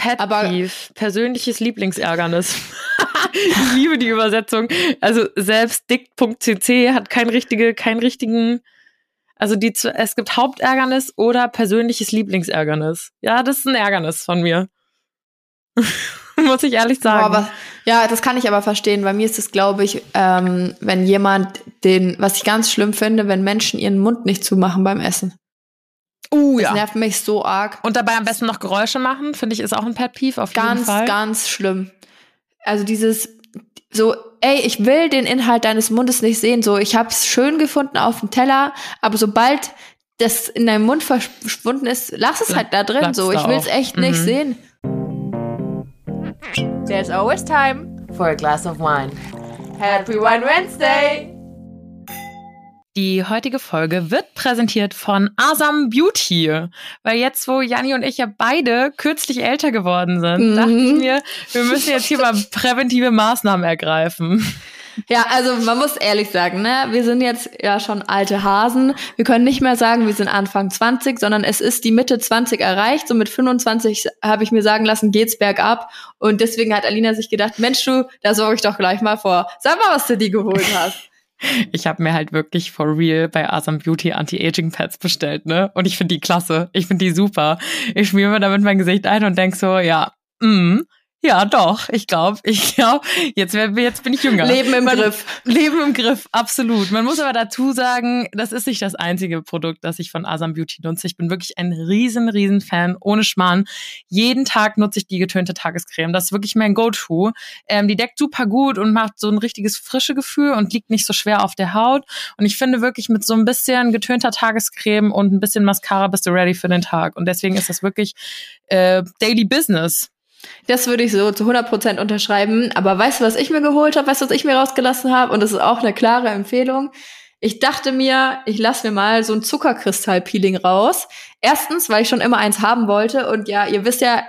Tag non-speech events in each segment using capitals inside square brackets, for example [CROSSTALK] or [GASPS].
Pet Peeve, persönliches Lieblingsärgernis. [LAUGHS] ich liebe die Übersetzung. Also selbst dick.cc hat kein richtige, keinen richtigen, also die, es gibt Hauptärgernis oder persönliches Lieblingsärgernis. Ja, das ist ein Ärgernis von mir. [LAUGHS] Muss ich ehrlich sagen. aber, ja, das kann ich aber verstehen. Bei mir ist es, glaube ich, ähm, wenn jemand den, was ich ganz schlimm finde, wenn Menschen ihren Mund nicht zumachen beim Essen. Uh, Das ja. nervt mich so arg. Und dabei am besten noch Geräusche machen, finde ich, ist auch ein Pet Peeve auf jeden Ganz, Fall. ganz schlimm. Also dieses so, ey, ich will den Inhalt deines Mundes nicht sehen. So, ich habe es schön gefunden auf dem Teller, aber sobald das in deinem Mund verschwunden ist, lass es halt da drin. Bleibt's So, ich will es auch. echt nicht Mhm. sehen. There's always time for a glass of wine. Happy Wine Wednesday! Die heutige Folge wird präsentiert von Asam Beauty. Weil jetzt, wo Janni und ich ja beide kürzlich älter geworden sind, Mhm. dachte ich mir, wir müssen jetzt hier mal präventive Maßnahmen ergreifen. Ja, also man muss ehrlich sagen, ne, wir sind jetzt ja schon alte Hasen. Wir können nicht mehr sagen, wir sind Anfang 20, sondern es ist die Mitte 20 erreicht. So mit 25 habe ich mir sagen lassen, geht's bergab. Und deswegen hat Alina sich gedacht, Mensch du, da sorge ich doch gleich mal vor. Sag mal, was du dir geholt hast. Ich habe mir halt wirklich for real bei Asam Beauty Anti-Aging Pads bestellt, ne? Und ich finde die klasse. Ich finde die super. Ich schmiere mir damit mein Gesicht ein und denk so, ja, mm, ja, doch. Ich glaube, ich glaube, jetzt, jetzt bin ich jünger. Leben im Griff. Leben im Griff, absolut. Man muss aber dazu sagen, das ist nicht das einzige Produkt, das ich von Asam Beauty nutze. Ich bin wirklich ein riesen, riesen Fan, ohne Schmarrn. Jeden Tag nutze ich die getönte Tagescreme. Das ist wirklich mein Go-To. Ähm, die deckt super gut und macht so ein richtiges frische Gefühl und liegt nicht so schwer auf der Haut. Und ich finde wirklich mit so ein bisschen getönter Tagescreme und ein bisschen Mascara bist du ready für den Tag. Und deswegen ist das wirklich äh, Daily Business. Das würde ich so zu 100% unterschreiben. Aber weißt du, was ich mir geholt habe? Weißt du, was ich mir rausgelassen habe? Und das ist auch eine klare Empfehlung. Ich dachte mir, ich lasse mir mal so ein Zuckerkristall-Peeling raus. Erstens, weil ich schon immer eins haben wollte. Und ja, ihr wisst ja,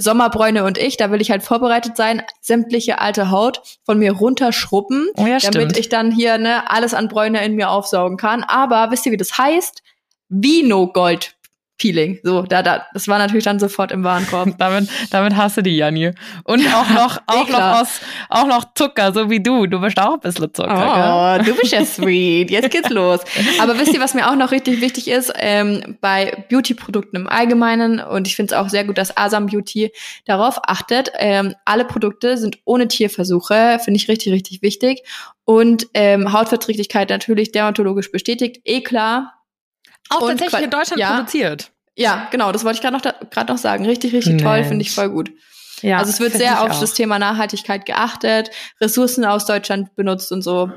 Sommerbräune und ich, da will ich halt vorbereitet sein, sämtliche alte Haut von mir runterschruppen, Oh ja, damit ich dann hier ne, alles an Bräune in mir aufsaugen kann. Aber wisst ihr, wie das heißt? Vino Gold Peeling. So, da, da, das war natürlich dann sofort im Warenkorb. [LAUGHS] Damit, damit hast du die, Janni. Und auch noch, auch klar. noch aus, auch noch Zucker, so wie du. Du bist auch ein bisschen Zucker, gell? Oh, du bist ja sweet. Jetzt geht's [LAUGHS] los. Aber wisst ihr, was mir auch noch richtig wichtig ist? Ähm, bei Beauty-Produkten im Allgemeinen, und ich finde es auch sehr gut, dass Asam Beauty darauf achtet, ähm, alle Produkte sind ohne Tierversuche, finde ich richtig, richtig wichtig. Und ähm, Hautverträglichkeit natürlich dermatologisch bestätigt, eh klar. Auch Und tatsächlich in Deutschland ja. produziert. Ja, genau, das wollte ich gerade noch, noch sagen. Richtig, richtig toll, Mensch. finde ich voll gut. Ja, also es wird sehr auf auch. das Thema Nachhaltigkeit geachtet, Ressourcen aus Deutschland benutzt und so.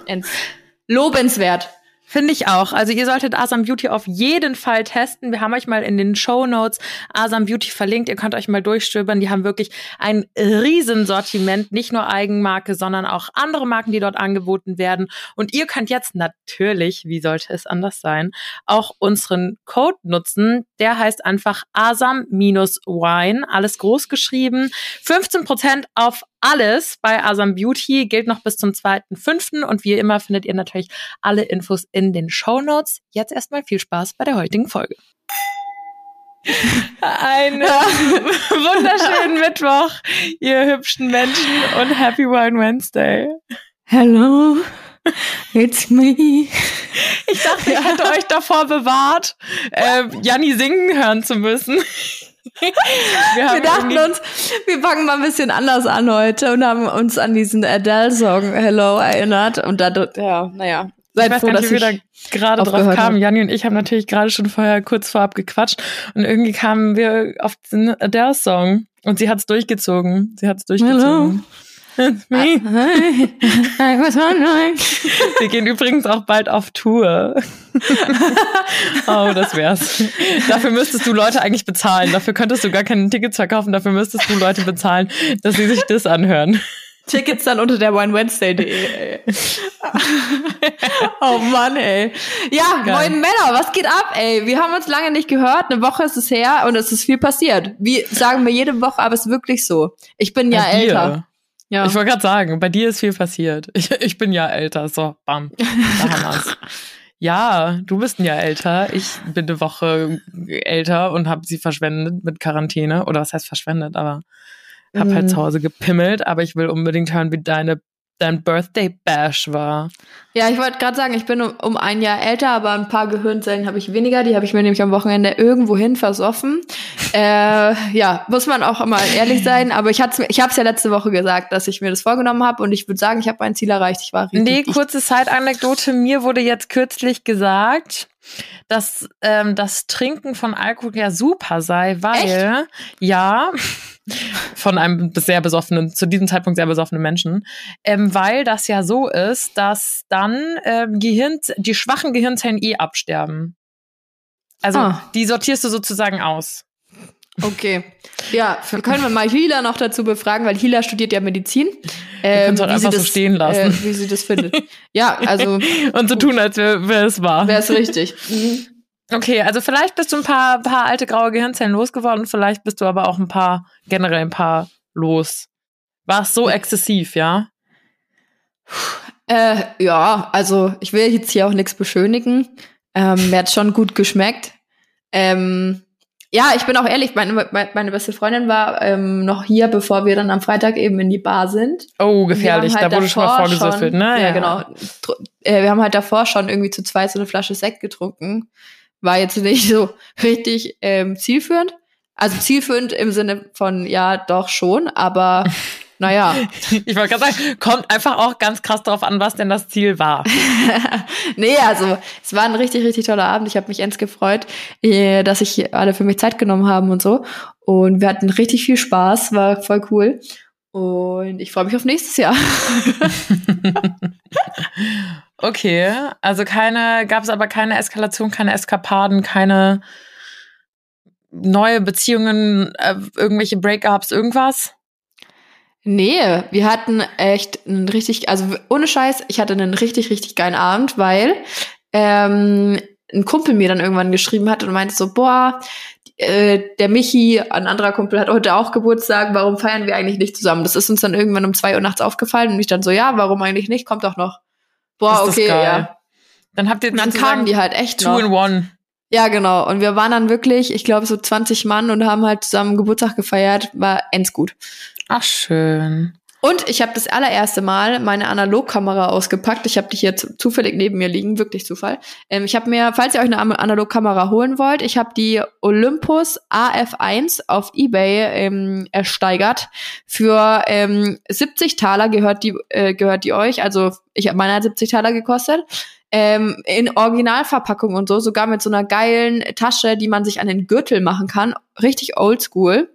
Lobenswert. Finde ich auch. Also ihr solltet Asam Beauty auf jeden Fall testen. Wir haben euch mal in den Show Notes Asam Beauty verlinkt. Ihr könnt euch mal durchstöbern. Die haben wirklich ein Riesensortiment. Nicht nur Eigenmarke, sondern auch andere Marken, die dort angeboten werden. Und ihr könnt jetzt natürlich, wie sollte es anders sein, auch unseren Code nutzen. Der heißt einfach Asam-Wine. Alles groß geschrieben. 15% auf alles bei Asam Beauty gilt noch bis zum 2.5. Und wie immer findet ihr natürlich alle Infos in den Show Notes. Jetzt erstmal viel Spaß bei der heutigen Folge. Einen [LAUGHS] wunderschönen Mittwoch, ihr hübschen Menschen und Happy Wine Wednesday. Hello, it's me. Ich dachte, ich hätte euch davor bewahrt, äh, Janni singen hören zu müssen. [LAUGHS] Wir, haben Wir dachten uns, wir fangen mal ein bisschen anders an heute und haben uns an diesen Adele-Song Hello erinnert. Und da, ja, naja. Ich Seid weiß froh, gar dass nicht, wie wir ich da gerade drauf kamen. Janni und ich haben natürlich gerade schon vorher kurz vorab gequatscht und irgendwie kamen wir auf den Adele-Song und sie hat es durchgezogen. Sie hat es durchgezogen. It's me. I was wondering. [LAUGHS] Wir gehen übrigens auch bald auf Tour. [LAUGHS] oh, das wär's. Dafür müsstest du Leute eigentlich bezahlen. Dafür könntest du gar keine Tickets verkaufen. Dafür müsstest du Leute bezahlen, dass sie sich das anhören. Tickets dann unter der OneWednesday.de. ey. [LAUGHS] oh Mann, ey. Ja, Geil. moin Männer, was geht ab, ey? Wir haben uns lange nicht gehört. Eine Woche ist es her und es ist viel passiert. Wie sagen wir jede Woche, aber es ist wirklich so. Ich bin ja älter. Ja. Ich wollte gerade sagen, bei dir ist viel passiert. Ich, ich bin ja älter. So, bam. Da haben wir's. [LAUGHS] Ja, du bist ein Jahr älter. Ich bin eine Woche älter und habe sie verschwendet mit Quarantäne. Oder was heißt verschwendet, aber hab halt Mhm. zu Hause gepimmelt. Aber ich will unbedingt hören, wie deine dein Birthday Bash war. Ja, ich wollte gerade sagen, ich bin um, um ein Jahr älter, aber ein paar Gehirnzellen habe ich weniger. Die habe ich mir nämlich am Wochenende irgendwohin versoffen. [LAUGHS] äh, ja, muss man auch mal ehrlich sein. Aber ich, mir- ich habe es ja letzte Woche gesagt, dass ich mir das vorgenommen habe und ich würde sagen, ich habe mein Ziel erreicht. Ich war richtig. Nee, kurze Side-Anekdote. Mir wurde jetzt kürzlich gesagt, dass ähm, das Trinken von Alkohol ja super sei, weil ja von einem sehr besoffenen, zu diesem Zeitpunkt sehr besoffenen Menschen, ähm, weil das ja so ist, dass dann ähm, Gehirn, die schwachen Gehirnzellen eh absterben. Also Ah. die sortierst du sozusagen aus. Okay. Ja, wir können wir mal Hila noch dazu befragen, weil Hila studiert ja Medizin. können es auch wie sie einfach so stehen lassen. Äh, wie sie das findet. ja, also [LAUGHS] Und so tun, als wäre wär es wahr. wäre es richtig. Mhm. Okay, also vielleicht bist du ein paar, paar alte graue Gehirnzellen losgeworden, vielleicht bist du aber auch ein paar, generell ein paar los. War es so exzessiv, ja? Äh, ja, also ich will jetzt hier auch nichts beschönigen. Ähm, mir hat schon gut geschmeckt. Ähm, ja, ich bin auch ehrlich, meine, meine, beste Freundin war ähm, noch hier, bevor wir dann am Freitag eben in die Bar sind. Oh, gefährlich, haben da halt wurde schon mal vorgesüffelt, ne? Ja, genau. Äh, wir haben halt davor schon irgendwie zu zweit so eine Flasche Sekt getrunken. War jetzt nicht so richtig ähm, zielführend. Also zielführend im Sinne von, ja, doch schon, aber [LAUGHS] naja. [LAUGHS] Ich wollte gerade sagen, kommt einfach auch ganz krass darauf an, was denn das Ziel war. [LAUGHS] nee, also es war ein richtig, richtig toller Abend. Ich habe mich ends gefreut, äh, dass sich alle für mich Zeit genommen haben und so. Und wir hatten richtig viel Spaß, war voll cool. Und ich freue mich auf nächstes Jahr. [LAUGHS] Okay, also keine, gab es aber keine Eskalation, keine Eskapaden, keine neue Beziehungen, äh, irgendwelche Breakups, irgendwas? Nee, wir hatten echt einen richtig, also ohne Scheiß, ich hatte einen richtig, richtig geilen Abend, weil ähm, ein Kumpel mir dann irgendwann geschrieben hat und meinte so, boah, äh, der Michi, ein anderer Kumpel, hat heute auch Geburtstag, warum feiern wir eigentlich nicht zusammen? Das ist uns dann irgendwann um zwei Uhr nachts aufgefallen und ich dann so, ja, warum eigentlich nicht? Kommt doch noch. Boah, okay, ja. Dann habt ihr Und dann kamen die halt echt two noch. in one. Ja, genau. Und wir waren dann wirklich, ich glaube, so 20 Mann und haben halt zusammen Geburtstag gefeiert. War ends gut. Ach, schön. Und ich habe das allererste Mal meine Analogkamera ausgepackt. Ich habe die hier zu- zufällig neben mir liegen, wirklich Zufall. Ähm, ich habe mir, falls ihr euch eine Am- Analogkamera holen wollt, ich habe die Olympus AF1 auf eBay ähm, ersteigert. Für ähm, 70 Taler gehört die, äh, gehört die euch. Also ich habe meine hat 70 Taler gekostet. Ähm, in Originalverpackung und so, sogar mit so einer geilen Tasche, die man sich an den Gürtel machen kann. Richtig oldschool.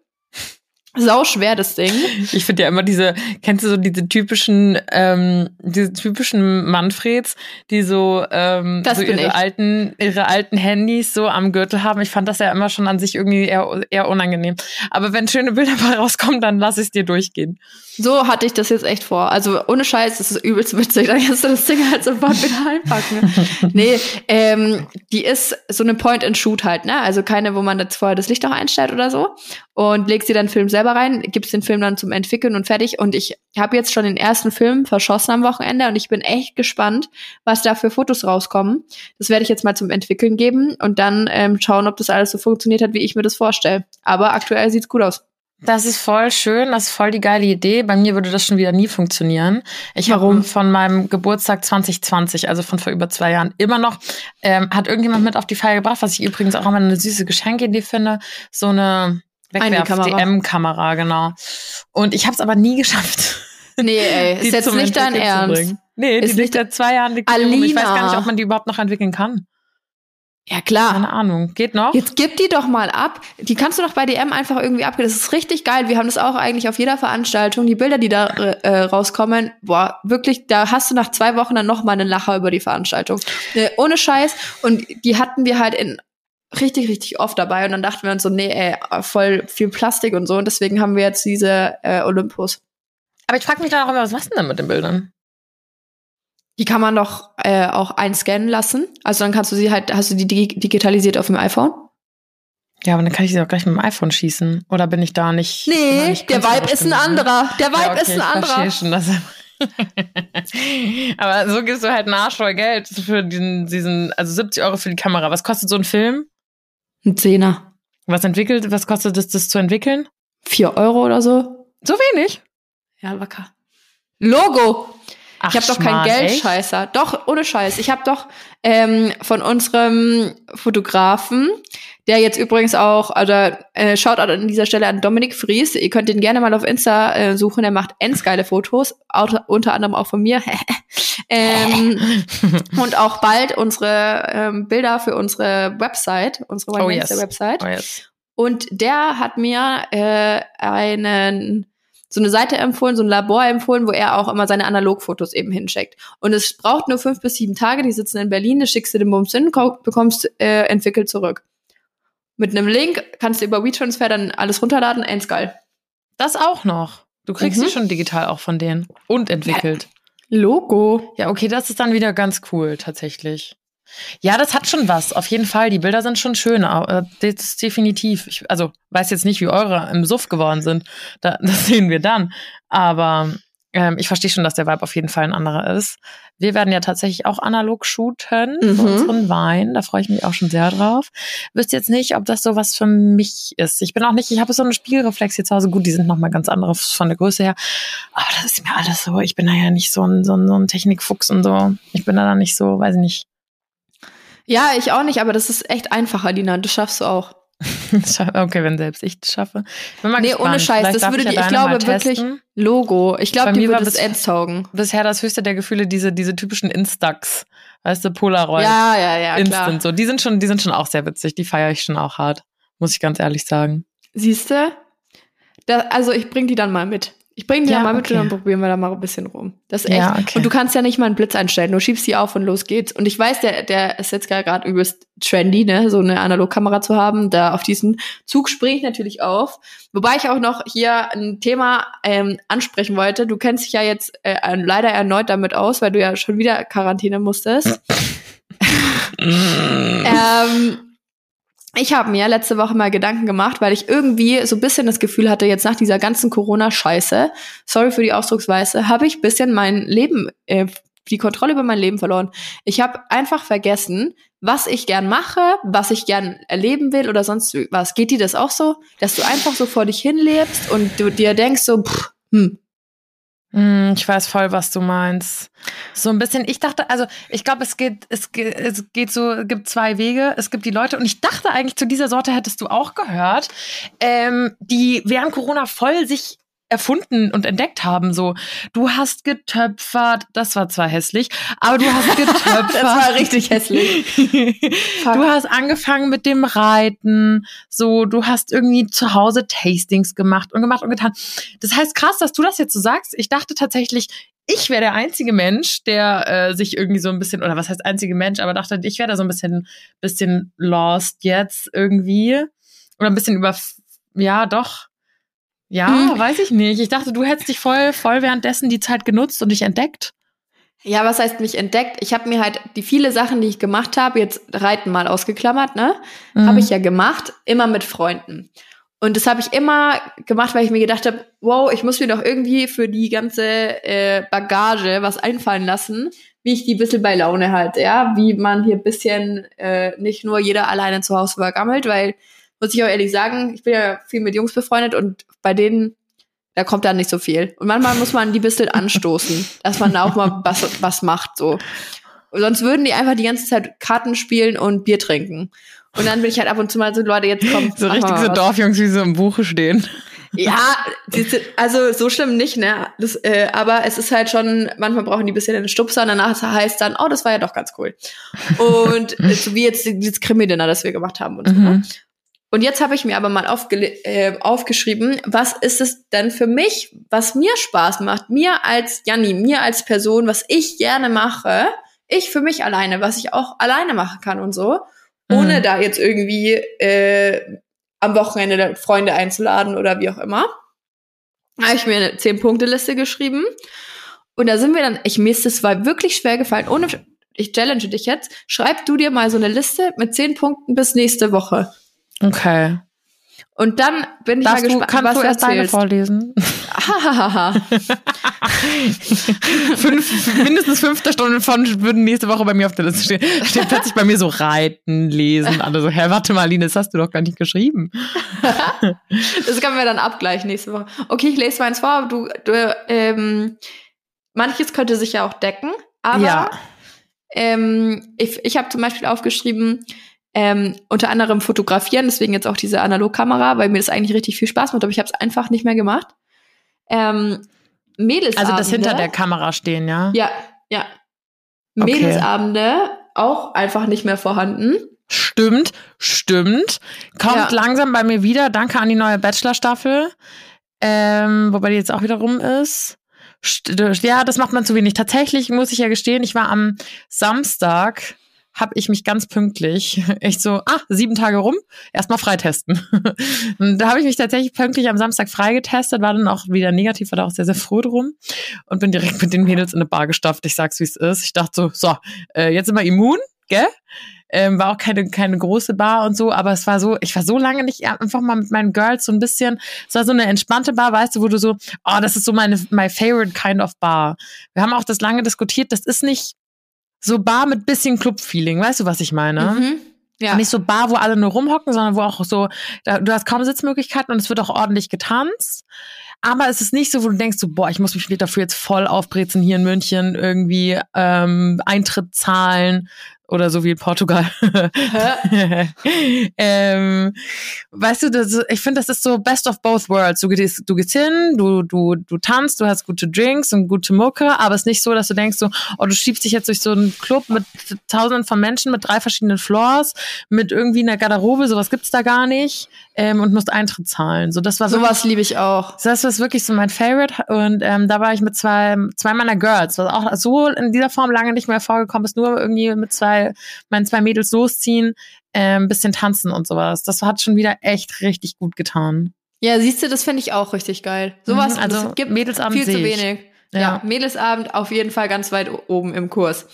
Sau schwer, das Ding. Ich finde ja immer diese, kennst du so diese typischen, ähm, diese typischen Manfreds, die so, ähm, Das so ihre ich. alten, ihre alten Handys so am Gürtel haben. Ich fand das ja immer schon an sich irgendwie eher, eher unangenehm. Aber wenn schöne Bilder [LAUGHS] bei rauskommen, dann lass ich dir durchgehen. So hatte ich das jetzt echt vor. Also ohne Scheiß, das ist übelst witzig. Dann kannst du das Ding halt sofort wieder einpacken. [LAUGHS] nee, ähm, die ist so eine Point-and-Shoot halt, ne? Also keine, wo man jetzt vorher das Licht noch einstellt oder so. Und legst dir dann Film selber rein, gibst den Film dann zum Entwickeln und fertig. Und ich habe jetzt schon den ersten Film verschossen am Wochenende und ich bin echt gespannt, was da für Fotos rauskommen. Das werde ich jetzt mal zum Entwickeln geben und dann ähm, schauen, ob das alles so funktioniert hat, wie ich mir das vorstelle. Aber aktuell sieht's gut aus. Das ist voll schön, das ist voll die geile Idee. Bei mir würde das schon wieder nie funktionieren. Ich habe von meinem Geburtstag 2020, also von vor über zwei Jahren, immer noch, ähm, hat irgendjemand mit auf die Feier gebracht, was ich übrigens auch immer eine süße Geschenkidee finde, so eine Einwegkamera. Wegwerf-DM-Kamera, genau. Und ich habe es aber nie geschafft. [LAUGHS] Nee, ey, ist jetzt nicht dein Ernst. Nee, Ist die nicht liegt seit zwei Jahren. Liegt. Ich weiß gar nicht, ob man die überhaupt noch entwickeln kann. Ja, klar. Keine Ahnung. Geht noch? Jetzt gib die doch mal ab. Die kannst du doch bei DM einfach irgendwie abgeben. Das ist richtig geil. Wir haben das auch eigentlich auf jeder Veranstaltung. Die Bilder, die da äh, rauskommen, boah, wirklich, da hast du nach zwei Wochen dann noch mal einen Lacher über die Veranstaltung. Äh, ohne Scheiß. Und die hatten wir halt in richtig, richtig oft dabei. Und dann dachten wir uns so, nee, ey, voll viel Plastik und so. Und deswegen haben wir jetzt diese äh, Olympus. Aber ich frage mich dann auch immer, was machst du denn mit den Bildern? Die kann man doch äh, auch einscannen lassen. Also dann kannst du sie halt, hast du die dig digitalisiert auf dem iPhone? Ja, aber dann kann ich sie auch gleich mit dem iPhone schießen. Oder bin ich da nicht? Nee, nicht der Vibe ist ein anderer. Der Vibe Ja, okay, ist ein anderer. schon, dass [LAUGHS] Aber so gibst du halt nachscheu Geld für diesen, diesen, also 70 Euro für die Kamera. Was kostet so ein Film? Ein Zehner. Was entwickelt, was kostet es, das zu entwickeln? Vier Euro oder so? So wenig. Ja, locker. Logo! Ach, ich habe doch kein echt? Geldscheißer. Doch, ohne Scheiß. Ich habe doch ähm, von unserem Fotografen, der jetzt übrigens auch, also äh, schaut an dieser Stelle an Dominik Fries. Ihr könnt ihn gerne mal auf Insta äh, suchen. Er macht endgeile Fotos, auto, unter anderem auch von mir. [LAUGHS] ähm, [LAUGHS] und auch bald unsere ähm, Bilder für unsere Website, unsere One Oh, yes. Website. Oh, yes. Und der hat mir äh, einen so eine Seite empfohlen, so ein Labor empfohlen, wo er auch immer seine Analogfotos eben hinschickt. Und es braucht nur fünf bis sieben Tage, die sitzen in Berlin, das schickst du den Bums hin, bekommst äh, entwickelt zurück. Mit einem Link kannst du über WeTransfer dann alles runterladen, eins geil. Das auch noch. Du kriegst Mhm. die schon digital auch von denen. Und entwickelt. Logo. Ja, okay, das ist dann wieder ganz cool, tatsächlich. Ja, das hat schon was. Auf jeden Fall. Die Bilder sind schon schön. aber, äh, Das ist definitiv. Ich, also, weiß jetzt nicht, wie eure im Suff geworden sind. Da, [LAUGHS] das sehen wir dann. Aber ähm, ich verstehe schon, dass der Vibe auf jeden Fall ein anderer ist. Wir werden ja tatsächlich auch analog shooten Mhm. für unseren Wein. Da freue ich mich auch schon sehr drauf. Wüsste jetzt nicht, ob das so was für mich ist. Ich bin auch nicht, ich habe so eine Spiegelreflex hier zu Hause. Gut, die sind nochmal ganz andere von der Größe her. Aber das ist mir alles so. Ich bin da ja nicht so ein, so ein, so ein Technikfuchs und so. Ich bin da nicht so, weiß ich nicht. Ja, ich auch nicht, aber das ist echt einfacher, Lina. Das schaffst du auch. [LAUGHS] Okay, wenn selbst ich es schaffe. Ich bin mal Nee, gespannt. ohne Scheiß, Vielleicht das würde ja die- ich glaube wirklich-. Logo. Ich glaube, die würde ends taugen. Bisher das höchste der Gefühle, diese, diese typischen Instax. Weißt du, Polaroid. Ja, ja, ja, Instant klar. so. Die sind schon, die sind schon auch sehr witzig. Die feiere ich schon auch hart. Muss ich ganz ehrlich sagen. Siehst du? Also ich bring die dann mal mit. Ich bring die Ja, dann mal mit okay. und dann probieren wir da mal ein bisschen rum. Das ist echt. Ja, okay. Und du kannst ja nicht mal einen Blitz einstellen. Du schiebst die auf und los geht's. Und ich weiß, der, der ist jetzt gerade übelst trendy, ne, so eine Analogkamera zu haben. Da auf diesen Zug springe ich natürlich auf. Wobei ich auch noch hier ein Thema ähm, ansprechen wollte. Du kennst dich ja jetzt äh, leider erneut damit aus, weil du ja schon wieder Quarantäne musstest. [LAUGHS] [LAUGHS] ähm, ich habe mir letzte Woche mal Gedanken gemacht, weil ich irgendwie so ein bisschen das Gefühl hatte, jetzt nach dieser ganzen Corona-Scheiße, sorry für die Ausdrucksweise, habe ich ein bisschen mein Leben, äh, die Kontrolle über mein Leben verloren. Ich habe einfach vergessen, was ich gern mache, was ich gern erleben will oder sonst was. Geht dir das auch so, dass du einfach so vor dich hinlebst und du dir denkst so, pff, hm, Ich weiß voll, was du meinst. So ein bisschen, ich dachte, also ich glaube, es geht, es geht, es geht so, es gibt zwei Wege. Es gibt die Leute, und ich dachte eigentlich, zu dieser Sorte hättest du auch gehört, ähm, die während Corona voll sich erfunden und entdeckt haben. So, du hast getöpfert, das war zwar hässlich, aber du hast [LAUGHS] getöpfert. das war richtig hässlich. [LAUGHS] du hast angefangen mit dem Reiten, so, du hast irgendwie zu Hause Tastings gemacht und gemacht und getan. Das heißt krass, dass du das jetzt so sagst. Ich dachte tatsächlich, ich wäre der einzige Mensch, der äh, sich irgendwie so ein bisschen, oder was heißt einzige Mensch, aber dachte, ich wäre da so ein bisschen, bisschen lost jetzt irgendwie. Oder ein bisschen über, ja, doch. Ja, Hm. weiß ich nicht. Ich dachte, du hättest dich voll, voll währenddessen die Zeit genutzt und dich entdeckt. Ja, was heißt mich entdeckt? Ich habe mir halt die viele Sachen, die ich gemacht habe, jetzt Reiten mal ausgeklammert, ne? Mhm. Habe ich ja gemacht, immer mit Freunden. Und das habe ich immer gemacht, weil ich mir gedacht habe, wow, ich muss mir doch irgendwie für die ganze äh, Bagage was einfallen lassen, wie ich die ein bisschen bei Laune halte, ja, wie man hier ein bisschen äh, nicht nur jeder alleine zu Hause vergammelt, weil, muss ich auch ehrlich sagen, ich bin ja viel mit Jungs befreundet und bei denen, da kommt dann nicht so viel. Und manchmal muss man die ein bisschen anstoßen, [LAUGHS] dass man da auch mal was, was macht, so. Sonst würden die einfach die ganze Zeit Karten spielen und Bier trinken. Und dann bin ich halt ab und zu mal so, Leute, jetzt kommt So richtig so Dorfjungs, wie so im Buche stehen. Ja, [LAUGHS] also so schlimm nicht, ne? Das, äh, aber es ist halt schon, manchmal brauchen die ein bisschen einen Stupser und danach heißt dann, oh, das war ja doch ganz cool. Und äh, so wie jetzt dieses Krimi-Dinner, das wir gemacht haben und so. Ne? Und jetzt habe ich mir aber mal äh, aufgeschrieben, was ist es denn für mich, was mir Spaß macht, mir als Janni, mir als Person, was ich gerne mache, ich für mich alleine, was ich auch alleine machen kann und so, ohne Mhm. da jetzt irgendwie äh, am Wochenende Freunde einzuladen oder wie auch immer. Da habe ich mir eine Zehn-Punkte-Liste geschrieben. Und da sind wir dann, ich, mir ist es war wirklich schwer gefallen, ohne, ich challenge dich jetzt, schreib du dir mal so eine Liste mit zehn Punkten bis nächste Woche. Okay. Und dann bin ich Darfst mal du, gespannt, kannst was du du erst deine vorlesen? [LAUGHS] Fünf, mindestens fünfte Stunde von würden nächste Woche bei mir auf der Liste stehen. Steht plötzlich bei mir so reiten, lesen. Alle so, hä, warte mal, Aline, das hast du doch gar nicht geschrieben. [LAUGHS] das können wir dann abgleichen nächste Woche. Okay, ich lese meins vor. Du, du ähm, manches könnte sich ja auch decken, aber Ja. ähm, ich, ich habe zum Beispiel aufgeschrieben, ähm, unter anderem fotografieren, deswegen jetzt auch diese Analogkamera, weil mir das eigentlich richtig viel Spaß macht, aber ich habe es einfach nicht mehr gemacht. Ähm, Mädelsabende. Also das hinter der Kamera stehen, ja? Ja, ja. Okay. Mädelsabende auch einfach nicht mehr vorhanden. Stimmt, stimmt. Kommt Ja. langsam bei mir wieder. Danke an die neue Bachelor-Staffel. Ähm, wobei die jetzt auch wieder rum ist. St- Ja, das macht man zu wenig. Tatsächlich muss ich ja gestehen, ich war am Samstag, habe ich mich ganz pünktlich, [LAUGHS] echt so, ah, sieben Tage rum, erstmal freitesten. [LAUGHS] Und da habe ich mich tatsächlich pünktlich am Samstag freigetestet, war dann auch wieder negativ, war da auch sehr, sehr froh drum und bin direkt mit den Mädels in eine Bar gestafft. Ich sag's, wie es ist. Ich dachte so, so, äh, jetzt sind wir immun, gell? Ähm, war auch keine, keine große Bar und so, aber es war so, ich war so lange nicht einfach mal mit meinen Girls so ein bisschen, es war so eine entspannte Bar, weißt du, wo du so, oh, das ist so meine, my favorite kind of Bar. Wir haben auch das lange diskutiert, das ist nicht so Bar mit bisschen Club-Feeling, weißt du, was ich meine? Mhm. Ja. Nicht so Bar, wo alle nur rumhocken, sondern wo auch so, da, du hast kaum Sitzmöglichkeiten und es wird auch ordentlich getanzt. Aber es ist nicht so, wo du denkst, so, boah, ich muss mich dafür jetzt voll aufbrezen hier in München, irgendwie ähm, Eintritt zahlen oder so wie in Portugal. [LAUGHS] ähm, weißt du, das, ich finde, das ist so best of both worlds. Du gehst, du gehst hin, du, du, du tanzt, du hast gute Drinks und gute Mucke, aber es ist nicht so, dass du denkst so, oh, du schiebst dich jetzt durch so einen Club mit tausenden von Menschen, mit drei verschiedenen Floors, mit irgendwie einer Garderobe, sowas gibt's da gar nicht, ähm, und musst Eintritt zahlen. So, das war Sowas liebe ich auch. das ist wirklich so mein Favorite und ähm, da war ich mit zwei, zwei meiner Girls, was auch so in dieser Form lange nicht mehr vorgekommen ist, nur irgendwie mit zwei, meinen zwei Mädels losziehen, ähm, bisschen tanzen und sowas. Das hat schon wieder echt richtig gut getan. Ja, siehst du, das finde ich auch richtig geil. Sowas Mhm, also gibt Mädelsabend viel zu wenig. Ja. Ja. Mädelsabend auf jeden Fall ganz weit oben im Kurs.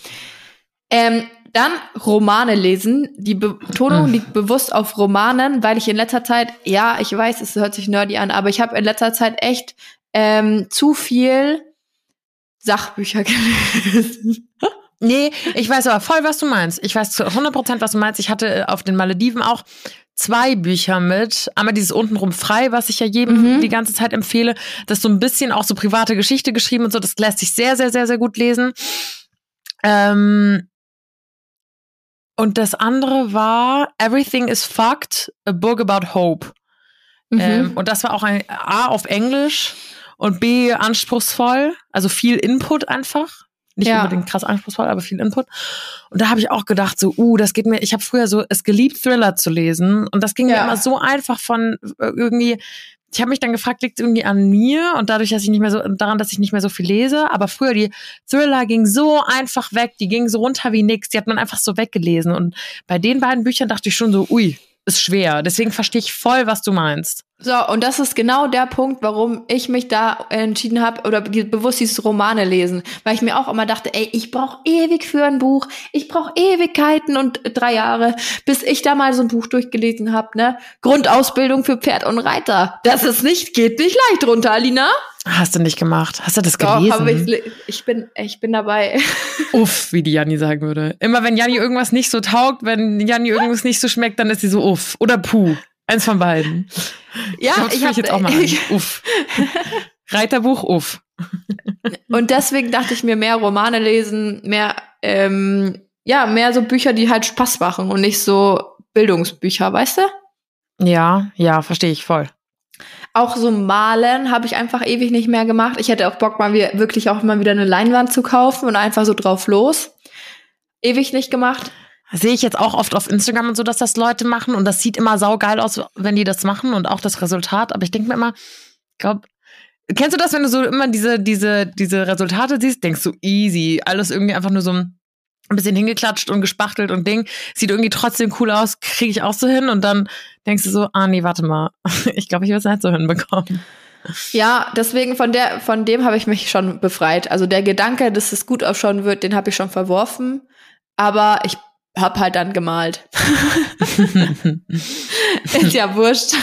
Ähm, dann Romane lesen. Die Betonung liegt bewusst auf Romanen, weil ich in letzter Zeit, ja, ich weiß, es hört sich nerdy an, aber ich habe in letzter Zeit echt ähm, zu viel Sachbücher [LAUGHS] gelesen. Nee, ich weiß aber voll, was du meinst. Ich weiß zu 100 Prozent, was du meinst. Ich hatte äh, auf den Malediven auch zwei Bücher mit. Einmal dieses untenrum frei, was ich ja jedem Mhm. die ganze Zeit empfehle. Das ist so ein bisschen auch so private Geschichte geschrieben und so. Das lässt sich sehr, sehr, sehr, sehr gut lesen. Ähm und das andere war Everything is Fucked, a book about hope. Mhm. Ähm, und das war auch ein A auf Englisch und B anspruchsvoll, also viel Input einfach. Nicht Ja. unbedingt krass anspruchsvoll, aber viel Input. Und da habe ich auch gedacht, so, uh, das geht mir, ich habe früher so es geliebt, Thriller zu lesen. Und das ging mir Ja. immer so einfach von äh, irgendwie, ich habe mich dann gefragt, liegt es irgendwie an mir und dadurch, dass ich nicht mehr so, daran, dass ich nicht mehr so viel lese. Aber früher, die Thriller ging so einfach weg, die gingen so runter wie nix, die hat man einfach so weggelesen. Und bei den beiden Büchern dachte ich schon so, ui, ist schwer. Deswegen verstehe ich voll, was du meinst. So, und das ist genau der Punkt, warum ich mich da entschieden habe oder bewusst dieses Romane lesen. Weil ich mir auch immer dachte, ey, ich brauche ewig für ein Buch, ich brauche Ewigkeiten und drei Jahre, bis ich da mal so ein Buch durchgelesen habe, ne? Grundausbildung für Pferd und Reiter. Das ist nicht, geht nicht leicht runter, Alina. Hast du nicht gemacht? Hast du das Doch, gelesen? aber ich, ich bin, ich bin dabei. [LAUGHS] uff, wie die Janni sagen würde. Immer wenn Janni irgendwas nicht so taugt, wenn Janni irgendwas nicht so schmeckt, dann ist sie so uff. Oder puh. Eins von beiden. Ja, das ich habe jetzt auch mal [LAUGHS] an. Uff. Reiterbuch, uff. Und deswegen dachte ich mir mehr Romane lesen, mehr, ähm, ja, mehr so Bücher, die halt Spaß machen und nicht so Bildungsbücher, weißt du? Ja, ja, verstehe ich voll. Auch so malen habe ich einfach ewig nicht mehr gemacht. Ich hätte auch Bock, mal wirklich auch mal wieder eine Leinwand zu kaufen und einfach so drauf los. Ewig nicht gemacht. Sehe ich jetzt auch oft auf Instagram und so, dass das Leute machen und das sieht immer saugeil aus, wenn die das machen und auch das Resultat. Aber ich denke mir immer, ich glaube, kennst du das, wenn du so immer diese, diese, diese Resultate siehst, denkst du easy, alles irgendwie einfach nur so ein bisschen hingeklatscht und gespachtelt und Ding, sieht irgendwie trotzdem cool aus, kriege ich auch so hin und dann denkst du so, ah nee, warte mal, [LAUGHS] ich glaube, ich will es nicht so hinbekommen. Ja, deswegen von der, von dem habe ich mich schon befreit. Also der Gedanke, dass es gut ausschauen wird, den habe ich schon verworfen. Aber ich habe halt dann gemalt. Ist [LAUGHS] ja wurscht.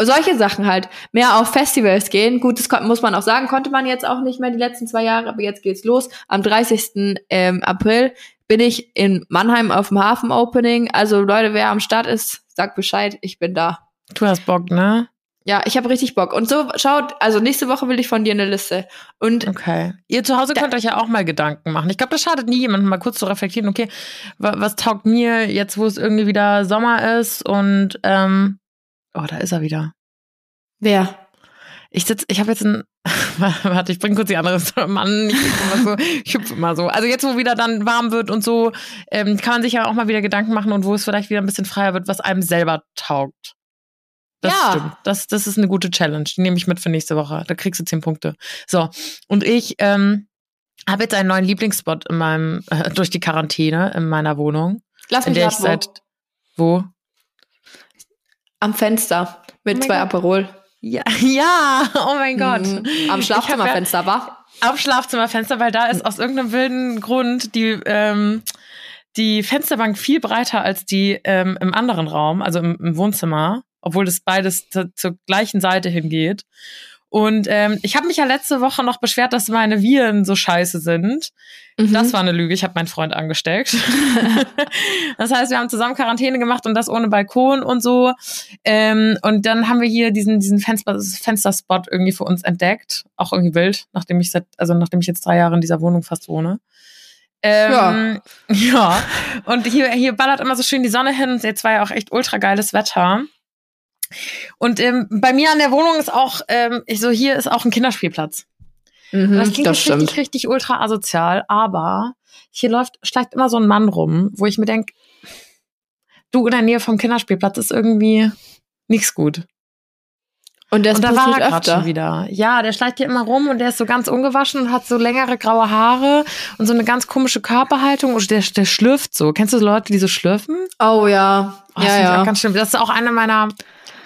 solche Sachen halt. Mehr auf Festivals gehen. Gut, das muss man auch sagen, konnte man jetzt auch nicht mehr die letzten zwei Jahre, aber jetzt geht's los. Am 30. Ähm, April bin ich in Mannheim auf dem Hafen-Opening. Also Leute, wer am Start ist, sagt Bescheid, ich bin da. Du hast Bock, ne? Ja, ich habe richtig Bock. Und so, schaut, also nächste Woche will ich von dir eine Liste. Und Okay. Ihr zu Hause könnt euch ja auch mal Gedanken machen. Ich glaube, das schadet nie jemandem mal kurz zu reflektieren, okay, wa was taugt mir jetzt, wo es irgendwie wieder Sommer ist und ähm, oh, da ist er wieder. wer? Ich sitz, ich habe jetzt ein [LAUGHS] Warte, ich bring kurz die andere [LAUGHS] Story. Mann, ich hüpfe immer so. Ich hüpfe immer so. Also jetzt, wo wieder dann warm wird und so, ähm, kann man sich ja auch mal wieder Gedanken machen und wo es vielleicht wieder ein bisschen freier wird, was einem selber taugt. Das Ja. stimmt. Das, das ist eine gute Challenge. Die nehme ich mit für nächste Woche. Da kriegst du zehn Punkte. So. Und ich ähm, habe jetzt einen neuen Lieblingsspot in meinem, äh, [LAUGHS] durch die Quarantäne in meiner Wohnung. Lass In mich der ich seit. Wo? Am Fenster mit Oh zwei Gott. Aperol. Ja, [LAUGHS] ja, oh mein Gott. Mhm. Am Schlafzimmerfenster, war? Am Schlafzimmerfenster, weil da ist aus irgendeinem wilden Grund die, ähm, die Fensterbank viel breiter als die ähm, im anderen Raum, also im, im Wohnzimmer, obwohl das beides zu, zur gleichen Seite hingeht. Und ähm, ich habe mich ja letzte Woche noch beschwert, dass meine Viren so scheiße sind. Mhm. Das war eine Lüge. Ich habe meinen Freund angesteckt. [LAUGHS] das heißt, wir haben zusammen Quarantäne gemacht und das ohne Balkon und so. Ähm, und dann haben wir hier diesen, diesen Fenster, Fensterspot irgendwie für uns entdeckt. Auch irgendwie wild, nachdem ich seit, also nachdem ich jetzt drei Jahre in dieser Wohnung fast wohne. Ähm, ja. [LAUGHS] ja. Und hier, hier ballert immer so schön die Sonne hin. Und jetzt war ja auch echt ultra geiles Wetter. Und ähm, bei mir an der Wohnung ist auch, ähm, ich so, hier ist auch ein Kinderspielplatz. Mhm, Das klingt das richtig, richtig ultra asozial, aber hier läuft, schleicht immer so ein Mann rum, wo ich mir denk, du in der Nähe vom Kinderspielplatz ist irgendwie nichts gut. Und das und da war er gerade öfter. schon wieder. Ja, der schleicht hier immer rum und der ist so ganz ungewaschen und hat so längere graue Haare und so eine ganz komische Körperhaltung und der, der schlürft so. Kennst du so Leute, die so schlürfen? Oh ja. Oh, das ja, ja. ganz schlimm. Das ist auch eine meiner,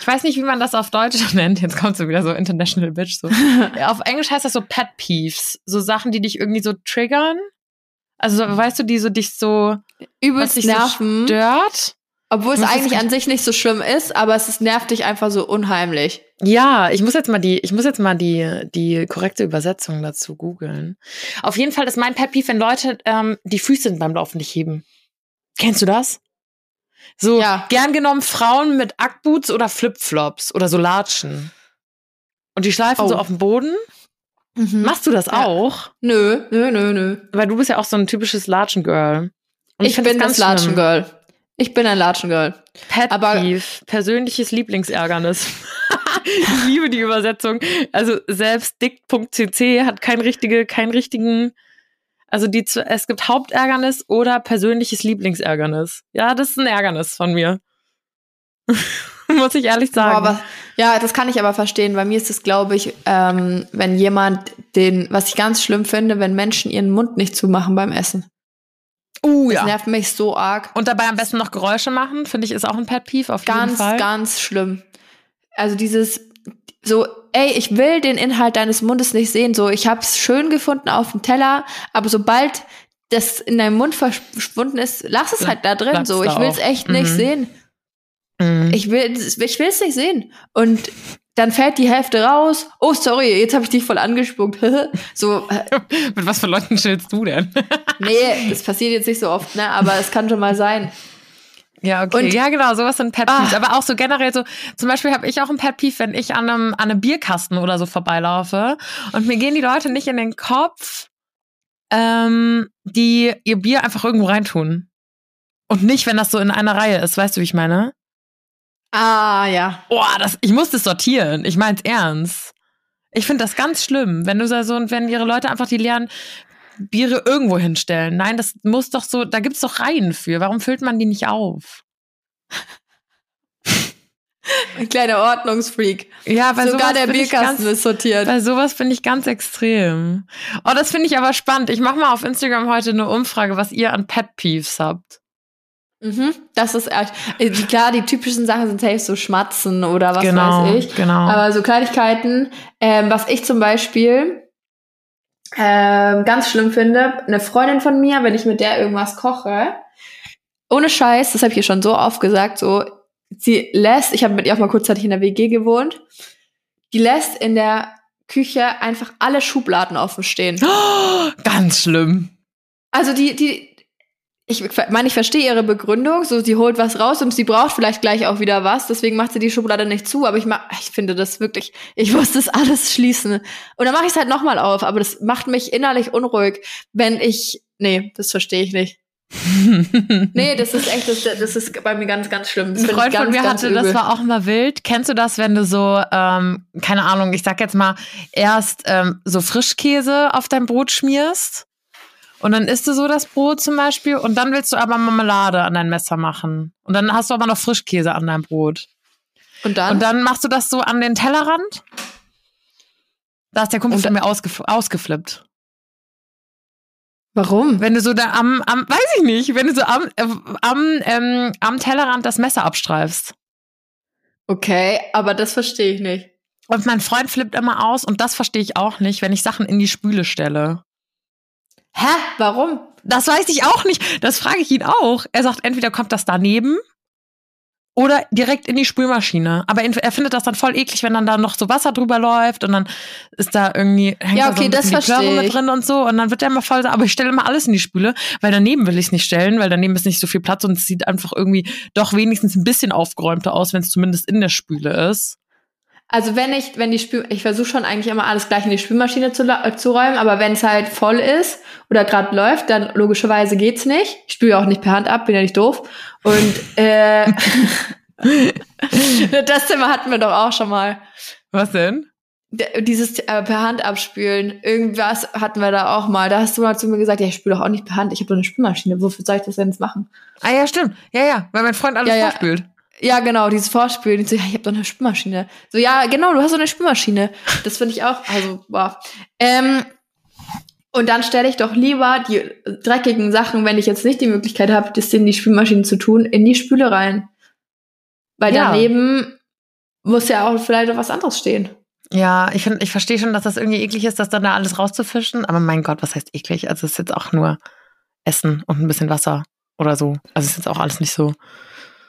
ich weiß nicht, wie man das auf Deutsch [LAUGHS] nennt. Jetzt kommt so wieder so International Bitch. So. [LAUGHS] Auf Englisch heißt das so Pet Peeves. So Sachen, die dich irgendwie so triggern. Also, so, weißt du, die so dich so, Übelst dich so nerven. stört. obwohl es eigentlich an sich nicht so schlimm ist, aber es ist, nervt dich einfach so unheimlich. Ja, ich muss jetzt mal die, ich muss jetzt mal die, die korrekte Übersetzung dazu googeln. Auf jeden Fall ist mein Pet Peeve, wenn Leute ähm, die Füße beim Laufen nicht heben. Kennst du das? So, Ja. gern genommen Frauen mit Ackboots oder Flipflops oder so Latschen. Und die schleifen Oh. so auf dem Boden. Machst du das Ja. auch? Nö, nö, nö, nö. Weil du bist ja auch so ein typisches Latschen-Girl. Und Ich, find bin das ganz schlimm. Latschen-Girl. Ich bin ein Latschen-Girl. Pet Aber- persönliches Lieblingsärgernis. [LAUGHS] ich liebe die Übersetzung. Also selbst dick.cc hat kein richtige, keinen richtigen, also die, zu- es gibt Hauptärgernis oder persönliches Lieblingsärgernis. Ja, das ist ein Ärgernis von mir. [LAUGHS] Muss ich ehrlich sagen. Aber, ja, das kann ich aber verstehen. Bei mir ist es, glaube ich, ähm, wenn jemand den, was ich ganz schlimm finde, wenn Menschen ihren Mund nicht zumachen beim Essen. uh, Das ja. nervt mich so arg. Und dabei am besten noch Geräusche machen, finde ich, ist auch ein Pet Peeve auf jeden Ganz, Fall. ganz schlimm. Also dieses so, ey, ich will den Inhalt deines Mundes nicht sehen. So, ich hab's schön gefunden auf dem Teller, aber sobald das in deinem Mund verschwunden ist, lass es halt da drin. Bleibt's So, ich will's auch. echt nicht Mhm. sehen. Mhm. Ich will, ich will's nicht sehen. Und dann fällt die Hälfte raus. Oh, sorry, jetzt habe ich dich voll angespuckt. [LAUGHS] so, äh, [LAUGHS] Mit was für Leuten chillst du denn? [LAUGHS] nee, das passiert jetzt nicht so oft, ne? Aber es kann schon mal sein. Ja, okay. Und- ja, genau, sowas sind Pet Ah. Peeves. Aber auch so generell so, zum Beispiel habe ich auch ein Pet Peeve, wenn ich an einem, an einem Bierkasten oder so vorbeilaufe und mir gehen die Leute nicht in den Kopf, ähm, die ihr Bier einfach irgendwo reintun. Und nicht, wenn das so in einer Reihe ist, weißt du, wie ich meine? Ah, ja. Boah, das, ich muss das sortieren. Ich mein's ernst. Ich finde das ganz schlimm, wenn du so, so- wenn ihre Leute einfach die leeren Biere irgendwo hinstellen. Nein, das muss doch so, da gibt's doch Reihen für. Warum füllt man die nicht auf? [LAUGHS] Ein kleiner Ordnungsfreak. Ja, bei Sogar der Bierkasten ganz, ist sortiert. Bei sowas bin ich ganz extrem. Oh, das finde ich aber spannend. Ich mache mal auf Instagram heute eine Umfrage, was ihr an Pet Peeves habt. Mhm, das ist echt. äh, Klar, die typischen Sachen sind safe so Schmatzen oder was genau, weiß ich. genau. Aber so Kleinigkeiten, ähm, was ich zum Beispiel ähm, ganz schlimm finde, eine Freundin von mir, wenn ich mit der irgendwas koche, ohne Scheiß, das habe ich ihr schon so oft gesagt, so, sie lässt, ich habe mit ihr auch mal kurzzeitig in der WG gewohnt, die lässt in der Küche einfach alle Schubladen offen stehen. Oh, [GASPS] ganz schlimm. Also die, die, ich meine, ich verstehe ihre Begründung, so sie holt was raus und sie braucht vielleicht gleich auch wieder was, deswegen macht sie die Schublade nicht zu, aber ich mach, ich finde das wirklich, ich muss das alles schließen. Und dann mache ich es halt nochmal auf, aber das macht mich innerlich unruhig, wenn ich, nee, das verstehe ich nicht. [LAUGHS] nee, das ist echt, das, das ist bei mir ganz, ganz schlimm. Das Ein Freund ganz, von mir hatte, übel. das war auch immer wild. Kennst du das, wenn du so, ähm, keine Ahnung, ich sag jetzt mal, erst ähm, so Frischkäse auf dein Brot schmierst und dann isst du so das Brot zum Beispiel und dann willst du aber Marmelade an dein Messer machen. Und dann hast du aber noch Frischkäse an deinem Brot. Und dann? Und dann machst du das so an den Tellerrand. Da ist der Kumpel von mir ausgef ausgeflippt. Warum? Wenn du so da am, am weiß ich nicht, wenn du so am, äh, am, ähm, am Tellerrand das Messer abstreifst. Okay, aber das verstehe ich nicht. Und mein Freund flippt immer aus und das verstehe ich auch nicht, wenn ich Sachen in die Spüle stelle. Hä? Warum? Das weiß ich auch nicht. Das frage ich ihn auch. Er sagt, entweder kommt das daneben oder direkt in die Spülmaschine. Aber er findet das dann voll eklig, wenn dann da noch so Wasser drüber läuft und dann ist da irgendwie hängt Ja, da so okay, ein das die Plörre mit drin und so und dann wird der immer voll. Aber ich stelle immer alles in die Spüle, weil daneben will ich es nicht stellen, weil daneben ist nicht so viel Platz und es sieht einfach irgendwie doch wenigstens ein bisschen aufgeräumter aus, wenn es zumindest in der Spüle ist. Also wenn ich, wenn die Spül, ich versuche schon eigentlich immer alles gleich in die Spülmaschine zu, äh, zu räumen, aber wenn es halt voll ist oder gerade läuft, dann logischerweise geht's nicht. Ich spüle auch nicht per Hand ab, bin ja nicht doof. Und äh, [LAUGHS] das Thema hatten wir doch auch schon mal. Was denn? Dieses äh, per Hand abspülen, irgendwas hatten wir da auch mal. Da hast du mal zu mir gesagt, ja, ich spüle doch auch nicht per Hand, ich habe doch eine Spülmaschine. Wofür soll ich das denn jetzt machen? Ah ja, stimmt. Ja, ja, weil mein Freund alles ja. vorspült. Ja, genau, dieses Vorspülen. Ich so, ja, ich habe doch eine Spülmaschine. So, ja, genau, du hast so eine Spülmaschine. Das finde ich auch, also, boah. Ähm, und dann stelle ich doch lieber die dreckigen Sachen, wenn ich jetzt nicht die Möglichkeit habe, das in die Spülmaschine zu tun, in die Spüle rein. Weil Ja. daneben muss ja auch vielleicht noch was anderes stehen. Ja, ich ich verstehe schon, dass das irgendwie eklig ist, das dann da alles rauszufischen. Aber mein Gott, was heißt eklig? Also es ist jetzt auch nur Essen und ein bisschen Wasser oder so. Also es ist jetzt auch alles nicht so.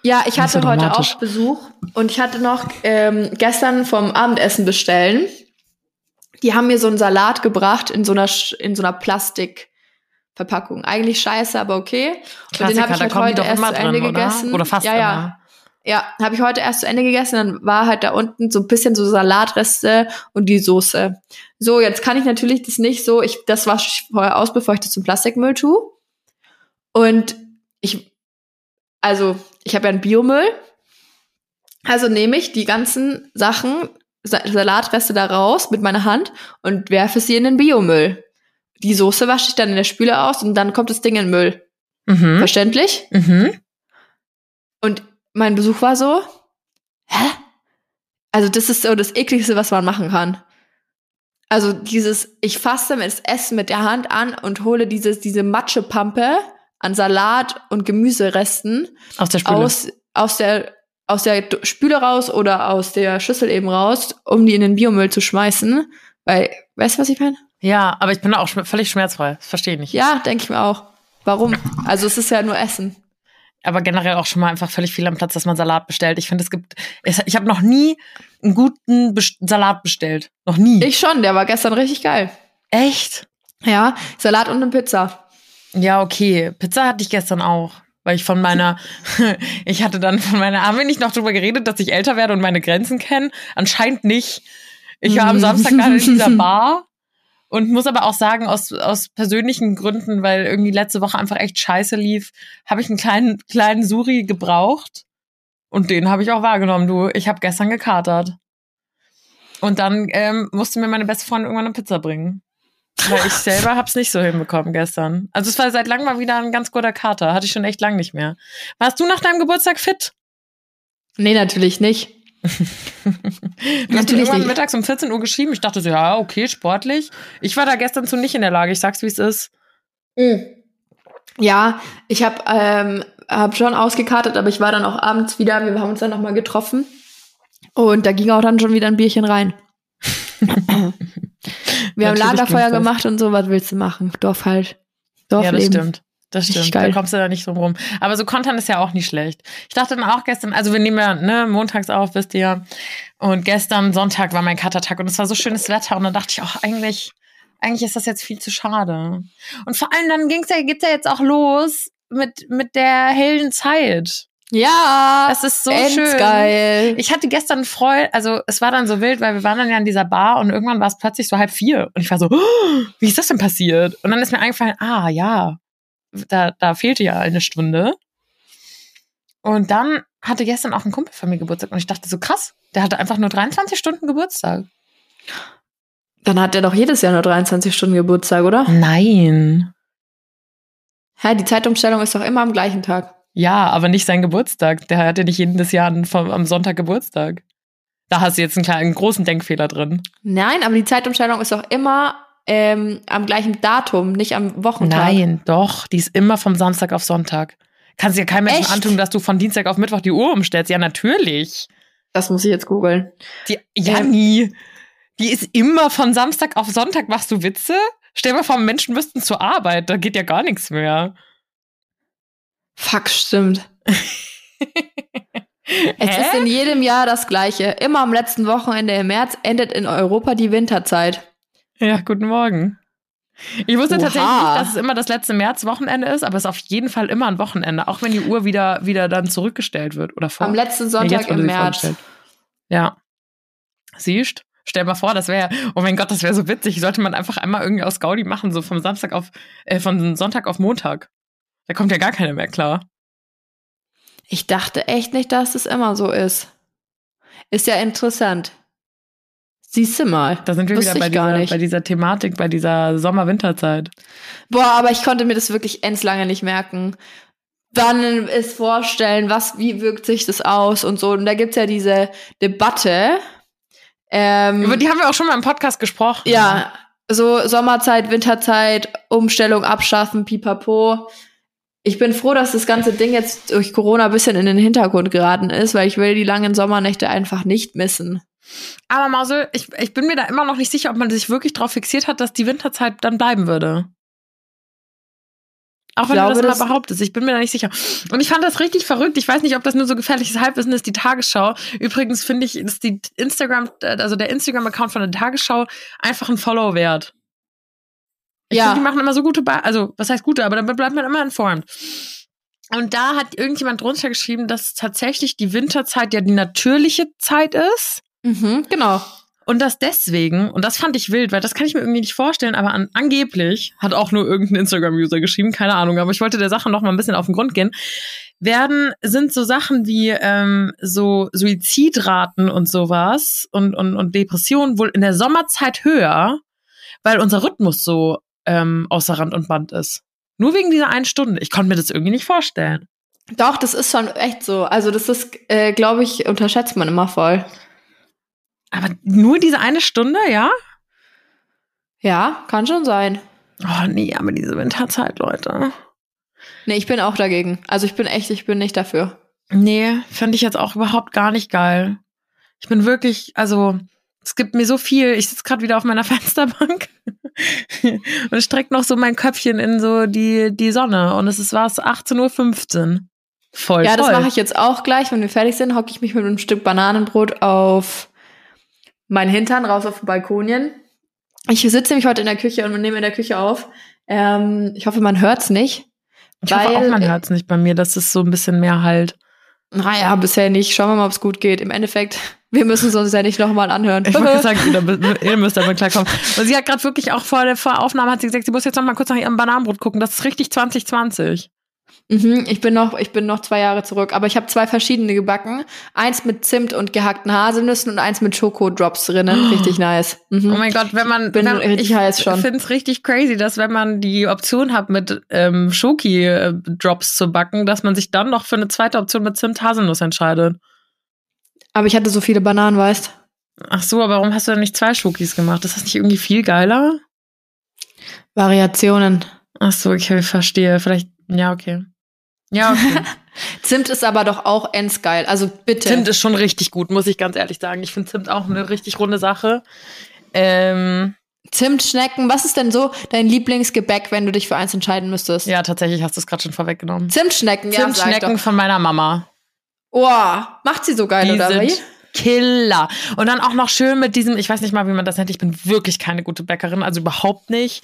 Ja, ich hatte so heute auch Besuch und ich hatte noch ähm, gestern vom Abendessen bestellen. Die haben mir so einen Salat gebracht in so einer in so einer Plastikverpackung. Eigentlich scheiße, aber okay. Und den habe ich halt heute erst zu Ende drin, oder? gegessen. Oder fast ja, immer. ja. Ja, habe ich heute erst zu Ende gegessen. Dann war halt da unten so ein bisschen so Salatreste und die Soße. So, jetzt kann ich natürlich das nicht so. Ich das wasche ich vorher aus, bevor ich das zum Plastikmüll tue. Und ich, also ich habe ja einen Biomüll. Also nehme ich die ganzen Sachen, Sa Salatreste da raus mit meiner Hand und werfe sie in den Biomüll. Die Soße wasche ich dann in der Spüle aus und dann kommt das Ding in den Müll. Mhm. Verständlich? Mhm. Und mein Besuch war so, hä? Also das ist so das ekligste, was man machen kann. Also dieses, ich fasse das Essen mit der Hand an und hole dieses, diese Matschepampe an Salat und Gemüseresten Aus der Spüle. aus, aus der, aus der Spüle raus oder aus der Schüssel eben raus, um die in den Biomüll zu schmeißen. Weil, weißt du, was ich meine? ja, aber ich bin da auch schm- völlig schmerzfrei. Das verstehe ich nicht. Ja, denke ich mir auch. Warum? Also es ist ja nur Essen. Aber generell auch schon mal einfach völlig viel am Platz, dass man Salat bestellt. Ich finde, es gibt. Ich habe noch nie einen guten Best Salat bestellt. Noch nie. Ich schon, der war gestern richtig geil. Echt? Ja, Salat und eine Pizza. Ja, okay. Pizza hatte ich gestern auch. Weil ich von meiner, [LAUGHS] ich hatte dann von meiner, haben wir nicht noch drüber geredet, dass ich älter werde und meine Grenzen kenne? Anscheinend nicht. Ich war am Mhm. Samstag gerade in dieser Bar und muss aber auch sagen, aus, aus persönlichen Gründen, weil irgendwie letzte Woche einfach echt scheiße lief, habe ich einen kleinen, kleinen Suri gebraucht. Und den habe ich auch wahrgenommen, du. Ich habe gestern gekatert. Und dann ähm, musste mir meine beste Freundin irgendwann eine Pizza bringen. Weil ich selber hab's nicht so hinbekommen gestern. Also es war seit langem mal wieder ein ganz guter Kater. Hatte ich schon echt lang nicht mehr. Warst du nach deinem Geburtstag fit? Nee, natürlich nicht. [LAUGHS] Du hast irgendwann nicht. mittags um 14 Uhr geschrieben. Ich dachte so, ja, okay, sportlich. Ich war da gestern zu nicht in der Lage. Ich sag's, wie es ist. Ja, ich habe ähm, hab schon ausgekartet, aber ich war dann auch abends wieder, wir haben uns dann nochmal getroffen. Und da ging auch dann schon wieder ein Bierchen rein. [LAUGHS] wir haben Lagerfeuer das. gemacht und so, was willst du machen? Dorf halt. Ja, das Dorfleben. stimmt. Das stimmt, da kommst du da nicht drum rum. Aber so Content ist ja auch nicht schlecht. Ich dachte dann auch gestern, also wir nehmen ja ne, montags auf, wisst ihr. Und gestern Sonntag war mein Katertag und es war so schönes Wetter und dann dachte ich auch, eigentlich, eigentlich ist das jetzt viel zu schade. Und vor allem dann ging's ja, geht's ja jetzt auch los mit, mit der hellen Zeit. Ja, Das ist so endgeil. geil. Ich hatte gestern Freude, also es war dann so wild, weil wir waren dann ja in dieser Bar und irgendwann war es plötzlich so halb vier. Und ich war so, "Oh, [GASPS] wie ist das denn passiert? Und dann ist mir eingefallen, ah ja, da, da fehlte ja eine Stunde. Und dann hatte gestern auch ein Kumpel von mir Geburtstag und ich dachte so, krass, der hatte einfach nur 23 Stunden Geburtstag. Dann hat er doch jedes Jahr nur 23 Stunden Geburtstag, oder? Nein. Hä, die Zeitumstellung ist doch immer am gleichen Tag. Ja, aber nicht sein Geburtstag. Der hat ja nicht jedes Jahr am Sonntag Geburtstag. Da hast du jetzt einen kleinen, großen Denkfehler drin. Nein, aber die Zeitumstellung ist doch immer ähm, am gleichen Datum, nicht am Wochentag. Nein, doch. Die ist immer vom Samstag auf Sonntag. Kannst dir kein Menschen antun, dass du von Dienstag auf Mittwoch die Uhr umstellst. Ja, natürlich. Das muss ich jetzt googeln. Die, ja, Ähm. nie. Die ist immer von Samstag auf Sonntag. Machst du Witze? Stell dir mal vor, Menschen müssten zur Arbeit. Da geht ja gar nichts mehr. Fuck, stimmt. [LAUGHS] Es Hä? ist in jedem Jahr das gleiche. Immer am letzten Wochenende im März endet in Europa die Winterzeit. Ja, guten Morgen. Ich wusste Oha. tatsächlich nicht, dass es immer das letzte Märzwochenende ist, aber es ist auf jeden Fall immer ein Wochenende, auch wenn die Uhr wieder, wieder dann zurückgestellt wird oder vor. Am letzten Sonntag wurde im März. Ja. Siehst? Stell mal vor, das wäre, oh mein Gott, das wäre so witzig. Sollte man einfach einmal irgendwie aus Gaudi machen, so vom Samstag auf, äh, von Sonntag auf Montag. Da kommt ja gar keiner mehr klar. Ich dachte echt nicht, dass es immer so ist. Ist ja interessant. Siehst du mal. Da sind wir wieder bei dieser, bei dieser Thematik, bei dieser Sommer-Winterzeit. Boah, aber ich konnte mir das wirklich ends lange nicht merken. Dann es vorstellen, was, wie wirkt sich das aus und so. Und da gibt's ja diese Debatte. Ähm, Über die haben wir auch schon mal im Podcast gesprochen. ja, so Sommerzeit, Winterzeit, Umstellung abschaffen, pipapo. Ich bin froh, dass das ganze Ding jetzt durch Corona ein bisschen in den Hintergrund geraten ist, weil ich will die langen Sommernächte einfach nicht missen. Aber Mausel, ich, ich bin mir da immer noch nicht sicher, ob man sich wirklich darauf fixiert hat, dass die Winterzeit dann bleiben würde. Auch wenn glaube, du das das- immer behauptest. Ich bin mir da nicht sicher. Und ich fand das richtig verrückt. Ich weiß nicht, ob das nur so gefährliches Halbwissen ist, die Tagesschau. Übrigens finde ich, ist die Instagram, also der Instagram-Account von der Tagesschau einfach ein Follow wert. Ich Ja. finde, die machen immer so gute, Be also was heißt gute, aber damit bleibt man immer informed. Und da hat irgendjemand drunter geschrieben, dass tatsächlich die Winterzeit ja die natürliche Zeit ist. Mhm, genau. Und das deswegen, und das fand ich wild, weil das kann ich mir irgendwie nicht vorstellen, aber an, angeblich hat auch nur irgendein Instagram-User geschrieben, keine Ahnung, aber ich wollte der Sache noch mal ein bisschen auf den Grund gehen. Werden, sind so Sachen wie ähm, so Suizidraten und sowas und, und, und Depressionen wohl in der Sommerzeit höher, weil unser Rhythmus so ähm, außer Rand und Band ist. Nur wegen dieser einen Stunde. Ich konnte mir das irgendwie nicht vorstellen. Doch, das ist schon echt so. Also das ist, äh, glaube ich, unterschätzt man immer voll. Aber nur diese eine Stunde, ja? Ja, kann schon sein. Oh nee, aber diese Winterzeit, Leute. Nee, ich bin auch dagegen. Also ich bin echt, ich bin nicht dafür. Nee, fand ich jetzt auch überhaupt gar nicht geil. Ich bin wirklich, also, es gibt mir so viel. Ich sitze gerade wieder auf meiner [LAUGHS] Fensterbank [LAUGHS] und strecke noch so mein Köpfchen in so die, die Sonne. Und es ist was 18.15 Uhr. Voll. ja, das voll. mache ich jetzt auch gleich. Wenn wir fertig sind, hocke ich mich mit einem Stück Bananenbrot auf meinen Hintern raus auf den Balkonien. Ich sitze nämlich heute in der Küche und nehme in der Küche auf. Ähm, ich hoffe, man hört's nicht. Ich hoffe auch, weil- man hört es nicht bei mir, dass es so ein bisschen mehr halt. Naja, bisher nicht. Schauen wir mal, ob es gut geht. Im Endeffekt, [LAUGHS] wir müssen es uns ja nicht nochmal anhören. Ich wollte [LAUGHS] sagen, ihr, müsst damit klarkommen. Und sie hat gerade wirklich auch vor der vor der Aufnahme hat sie gesagt, sie muss jetzt noch mal kurz nach ihrem Bananenbrot gucken. Das ist richtig 2020. Mhm, ich bin noch, ich bin noch zwei Jahre zurück, aber ich habe zwei verschiedene gebacken. Eins mit Zimt und gehackten Haselnüssen und eins mit Schokodrops drinnen. Richtig nice. Mhm. Oh mein Gott, wenn man Bin wenn, richtig ich heiß schon. finde es richtig crazy, dass wenn man die Option hat, mit ähm, Schoki-Drops zu backen, dass man sich dann noch für eine zweite Option mit Zimt-Haselnuss entscheidet. aber ich hatte so viele Bananen, weißt. Ach so, aber warum hast du denn nicht zwei Schokis gemacht? Ist das nicht irgendwie viel geiler? Variationen. Ach so, okay, verstehe. Vielleicht, ja, okay. Ja, okay. [LAUGHS] Zimt ist aber doch auch endgeil. Also bitte. Zimt ist schon richtig gut, muss ich ganz ehrlich sagen. Ich finde Zimt auch eine richtig runde Sache. Ähm, Zimtschnecken. Was ist denn so dein Lieblingsgebäck, wenn du dich für eins entscheiden müsstest? Ja, tatsächlich hast du es gerade schon vorweggenommen. Zimtschnecken, ja. Zimtschnecken von meiner Mama. Oh, macht sie so geil, Die oder wie? sind Killer. Und dann auch noch schön mit diesem, ich weiß nicht mal, wie man das nennt, ich bin wirklich keine gute Bäckerin, also überhaupt nicht.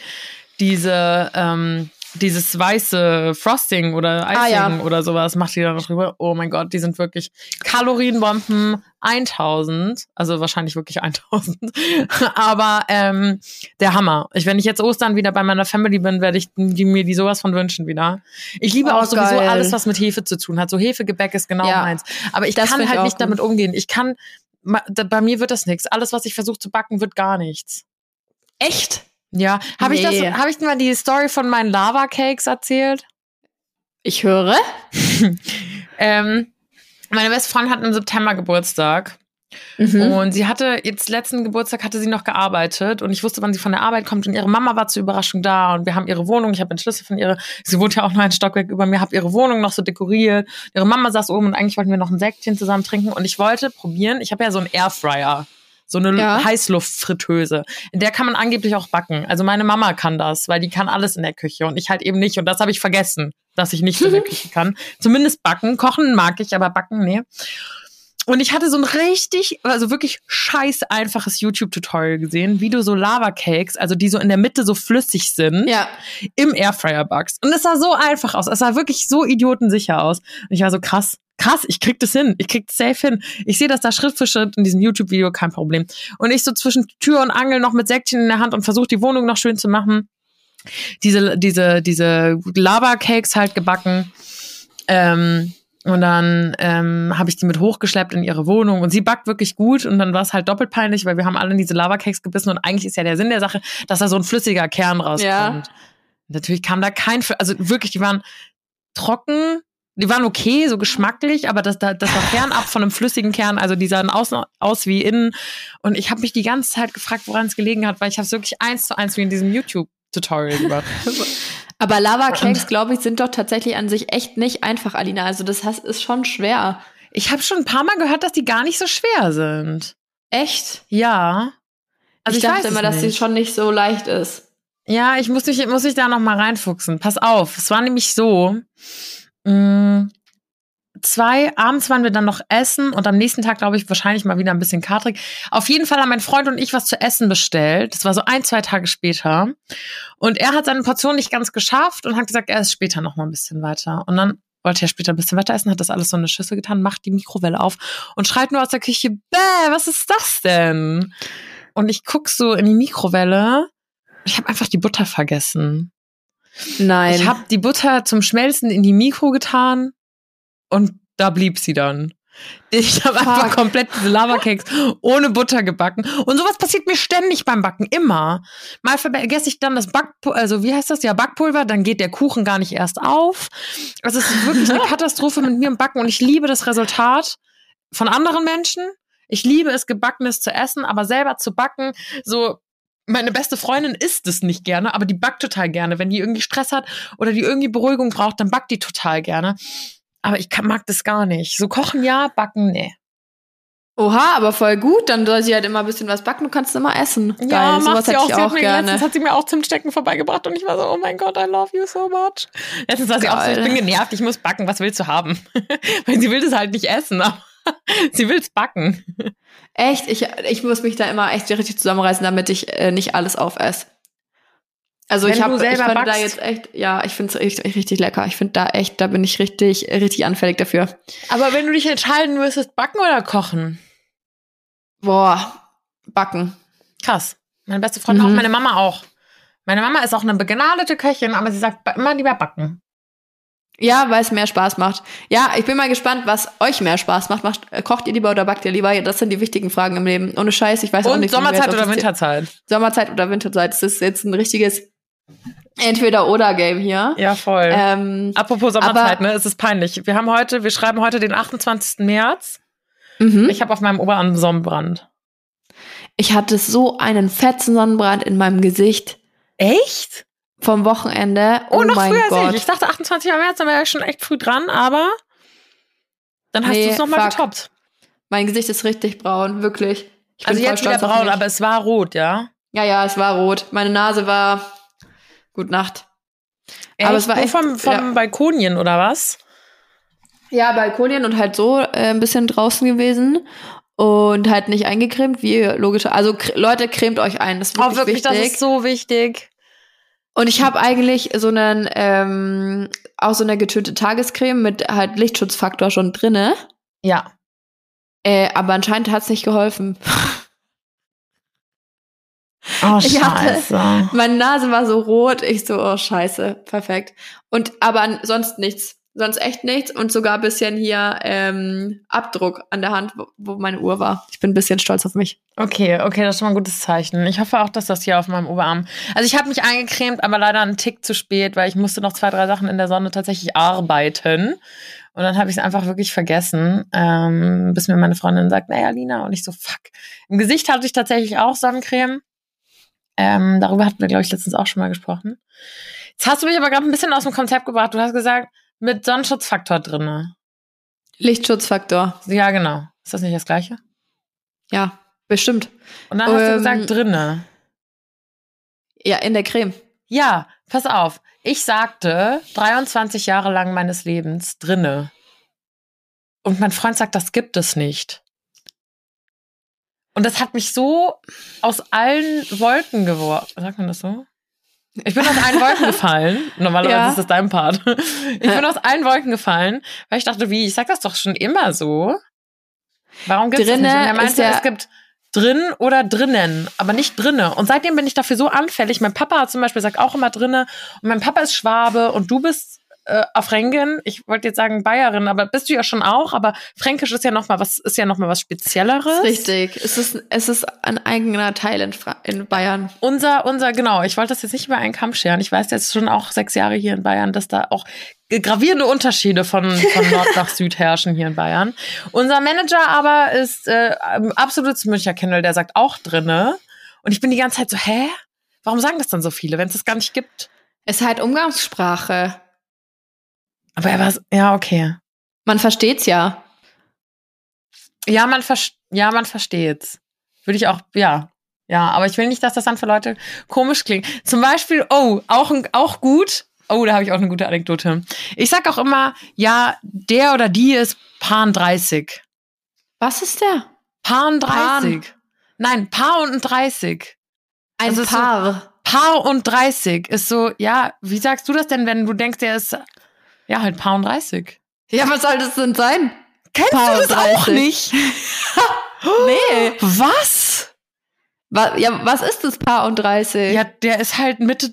Diese, ähm, dieses weiße Frosting oder Icing Ah, ja. oder sowas macht die da noch drüber. Oh mein Gott, die sind wirklich Kalorienbomben 1000, also wahrscheinlich wirklich 1000. [LAUGHS] Aber ähm, der Hammer. Ich, wenn ich jetzt Ostern wieder bei meiner Family bin, werde ich die, mir die sowas von wünschen wieder. Ich liebe Oh, auch sowieso geil. alles, was mit Hefe zu tun hat. So Hefegebäck ist genau Ja. meins. Aber ich kann ich halt auch nicht gut. damit umgehen. Ich kann, bei mir wird das nichts. Alles, was ich versuche zu backen, wird gar nichts. Echt? Ja, habe ich das, Nee. habe ich dir mal die Story von meinen Lava Cakes erzählt? Ich höre. [LAUGHS] Ähm, meine beste Freundin hat im September Geburtstag Mhm. und sie hatte jetzt letzten Geburtstag hatte sie noch gearbeitet und ich wusste, wann sie von der Arbeit kommt und ihre Mama war zur Überraschung da und wir haben ihre Wohnung, ich habe den Schlüssel von ihrer, sie wohnt ja auch noch ein Stockwerk über mir, habe ihre Wohnung noch so dekoriert. Ihre Mama saß oben und eigentlich wollten wir noch ein Säckchen zusammen trinken und ich wollte probieren, ich habe ja so einen Airfryer. So eine Ja. Heißluftfritteuse. In der kann man angeblich auch backen. Also meine Mama kann das, weil die kann alles in der Küche und ich halt eben nicht. Und das habe ich vergessen, dass ich nicht in der [LAUGHS] Küche kann. Zumindest backen. Kochen mag ich, aber backen, nee. Und ich hatte so ein richtig, also wirklich scheiß einfaches YouTube-Tutorial gesehen, wie du so Lava-Cakes, also die so in der Mitte so flüssig sind, Ja. im Airfryer backst. Und es sah so einfach aus. Es sah wirklich so idiotensicher aus. Und ich war so krass, krass, ich krieg das hin. Ich krieg das safe hin. Ich sehe das da Schritt für Schritt in diesem YouTube-Video, kein Problem. Und ich so zwischen Tür und Angel noch mit Säckchen in der Hand und versuche die Wohnung noch schön zu machen. Diese, diese, diese Lava-Cakes halt gebacken. Ähm, und dann ähm, habe ich die mit hochgeschleppt in ihre Wohnung und sie backt wirklich gut und dann war es halt doppelt peinlich, weil wir haben alle in diese Lava-Cakes gebissen und eigentlich ist ja der Sinn der Sache, dass da so ein flüssiger Kern rauskommt. Ja. Natürlich kam da kein, also wirklich, die waren trocken, die waren okay, so geschmacklich, aber das, das das war fernab von einem flüssigen Kern, also die sahen außen aus wie innen und ich habe mich die ganze Zeit gefragt, woran es gelegen hat, weil ich habe es wirklich eins zu eins wie in diesem YouTube-Tutorial gemacht. [LAUGHS] Aber Lava-Cakes, glaube ich, sind doch tatsächlich an sich echt nicht einfach, Alina. Also das heißt, ist schon schwer. Ich habe schon ein paar Mal gehört, dass die gar nicht so schwer sind. Echt? Ja. Also ich, ich, dachte immer, dass sie schon nicht so leicht ist. Ja, ich muss mich, muss ich da noch mal reinfuchsen. Pass auf, es war nämlich so. Mh, zwei, abends waren wir dann noch essen und am nächsten Tag, glaube ich, wahrscheinlich mal wieder ein bisschen katrig. Auf jeden Fall haben mein Freund und ich was zu essen bestellt. Das war so ein, zwei Tage später. Und er hat seine Portion nicht ganz geschafft und hat gesagt, er ist später noch mal ein bisschen weiter. Und dann wollte er später ein bisschen weiter essen, hat das alles so in eine Schüssel getan, macht die Mikrowelle auf und schreit nur aus der Küche, bäh, was ist das denn? Und ich guck so in die Mikrowelle. Ich habe einfach die Butter vergessen. Nein. Ich habe die Butter zum Schmelzen in die Mikro getan und da blieb sie dann. Ich habe einfach komplett diese Lava-Cakes ohne Butter gebacken. Und sowas passiert mir ständig beim Backen, immer. Mal vergesse ich dann das Backpulver, also wie heißt das? Ja, Backpulver, dann geht der Kuchen gar nicht erst auf. Also es ist wirklich eine [LAUGHS] Katastrophe mit mir im Backen und ich liebe das Resultat von anderen Menschen. Ich liebe es, Gebackenes zu essen, aber selber zu backen, so meine beste Freundin isst es nicht gerne, aber die backt total gerne. Wenn die irgendwie Stress hat oder die irgendwie Beruhigung braucht, dann backt die total gerne. Aber ich kann, mag das gar nicht. So kochen ja, backen nee. Oha, aber voll gut. Dann soll sie halt immer ein bisschen was backen. Du kannst immer essen. Geil, ja, sowas macht sie auch. ich Sie hat auch mir gerne. letztens hat sie mir auch Zimtstecken vorbeigebracht und ich war so, oh mein Gott, I love you so much. Letztens war sie auch so, ich Geil. bin genervt, ich muss backen, was willst du haben? [LAUGHS] Weil sie will das halt nicht essen, aber [LAUGHS] sie will es backen. Echt? Ich, ich muss mich da immer echt richtig zusammenreißen, damit ich äh, nicht alles aufesse. Also Wenn ich habe, ich selber könnte da jetzt echt, ja, ich finde es richtig, richtig lecker. Ich finde da echt, da bin ich richtig, richtig anfällig dafür. Aber wenn du dich entscheiden müsstest, backen oder kochen? Boah, backen. Krass. Meine beste Freundin Mhm. auch, meine Mama auch. Meine Mama ist auch eine begnadete Köchin, aber sie sagt immer lieber backen. Ja, weil es mehr Spaß macht. Ja, ich bin mal gespannt, was euch mehr Spaß macht. macht äh, kocht ihr lieber oder backt ihr lieber? Das sind die wichtigen Fragen im Leben. Ohne Scheiß, ich weiß auch Und nicht. wie wir Sommerzeit oder Winterzeit? Sommerzeit oder Winterzeit. Das ist jetzt ein richtiges Entweder-Oder-Game hier. Ja, voll. Ähm, Apropos Sommerzeit, aber- ne? Es ist peinlich. Wir haben heute, wir schreiben heute den 28. März. mhm. Ich habe auf meinem Oberarm Sonnenbrand. Ich hatte so einen fetzen Sonnenbrand in meinem Gesicht Echt? vom Wochenende. Oh, Oh, noch mein früher als Gott. ich. Ich dachte 28. März, dann wäre ja schon echt früh dran, aber dann hast Nee, du es nochmal getoppt. Mein Gesicht ist richtig braun, wirklich. Ich bin Also jetzt wieder braun, aber es war rot, ja? Ja, ja, es war rot. Meine Nase war gut Nacht. Echt? Aber es war Nur echt- vom, vom ja. Balkonien oder was? Ja, Balkonien und halt so äh, ein bisschen draußen gewesen und halt nicht eingecremt, wie logisch. Also Leute, cremt euch ein, das ist wirklich, Oh, wirklich, wichtig. das ist so wichtig. und ich habe eigentlich so einen ähm, auch so eine getönte Tagescreme mit halt Lichtschutzfaktor schon drinne, Ja. äh, aber anscheinend hat's nicht geholfen. [LAUGHS] Oh, Ich hatte- scheiße. Meine Nase war so rot, ich so, oh scheiße, perfekt. Und aber sonst nichts. Sonst echt nichts und sogar ein bisschen hier ähm, Abdruck an der Hand, wo, wo meine Uhr war. Ich bin ein bisschen stolz auf mich. Okay, okay, das ist schon mal ein gutes Zeichen. Ich hoffe auch, dass das hier auf meinem Oberarm. Also ich habe mich eingecremt, aber leider einen Tick zu spät, weil ich musste noch zwei, drei Sachen in der Sonne tatsächlich arbeiten. Und dann habe ich es einfach wirklich vergessen, ähm, bis mir meine Freundin sagt, naja, Lina, und ich so, fuck. Im Gesicht hatte ich tatsächlich auch Sonnencreme. Ähm, darüber hatten wir, glaube ich, letztens auch schon mal gesprochen. Jetzt hast du mich aber gerade ein bisschen aus dem Konzept gebracht. Du hast gesagt, mit Sonnenschutzfaktor drinne. Lichtschutzfaktor. Ja, genau. Ist das nicht das Gleiche? Ja, bestimmt. Und dann hast du Ähm, gesagt, drinne. Ja, in der Creme. Ja, pass auf. Ich sagte 23 Jahre lang meines Lebens drinne. Und mein Freund sagt, das gibt es nicht. Und das hat mich so aus allen Wolken geworfen. Sagt man das so? Ich bin aus allen Wolken [LAUGHS] gefallen. Normalerweise Ja. ist das dein Part. Ich bin aus allen Wolken gefallen, weil ich dachte, wie, ich sag das doch schon immer so. Warum gibt es das Drinne nicht? Und er meinte, ja- es gibt drin oder drinnen, aber nicht drinne. Und seitdem bin ich dafür so anfällig. Mein Papa hat zum Beispiel sagt auch immer drinne. Und mein Papa ist Schwabe und du bist äh, auf Fränkin. Ich wollte jetzt sagen Bayerin, aber bist du ja schon auch. Aber Fränkisch ist ja noch mal was, ist ja noch mal was Spezielleres. Richtig. Es ist, es ist ein eigener Teil in, Fra in Bayern. Unser, unser, genau. Ich wollte das jetzt nicht über einen Kamm scheren. Ich weiß jetzt schon auch sechs Jahre hier in Bayern, dass da auch gravierende Unterschiede von, von [LAUGHS] Nord nach Süd herrschen hier in Bayern. Unser Manager aber ist äh, absolutes Münchner-Kindle, der sagt auch drinne. Und ich bin die ganze Zeit so, hä? Warum sagen das dann so viele, wenn es das gar nicht gibt? Es ist halt Umgangssprache. Aber er war, ja, okay. Man versteht's ja. Ja, man, vers ja, man versteht's. Würde ich auch, ja. Ja, aber ich will nicht, dass das dann für Leute komisch klingt. Zum Beispiel, oh, auch, auch gut. Oh, da habe ich auch eine gute Anekdote. Ich sag auch immer, ja, der oder die ist Pan 30. Was ist der? Pan 30. Nein, Paar und 30. Ein Also ist so- Paar. Paar und 30 ist so, ja, wie sagst du das denn, wenn du denkst, der ist, ja, halt Paar und 30? ja, was soll das denn sein? Kennst Paar du das auch 30? nicht? [LAUGHS] Nee. Was? Wa ja, was ist das Paar und 30? Ja, der ist halt Mitte,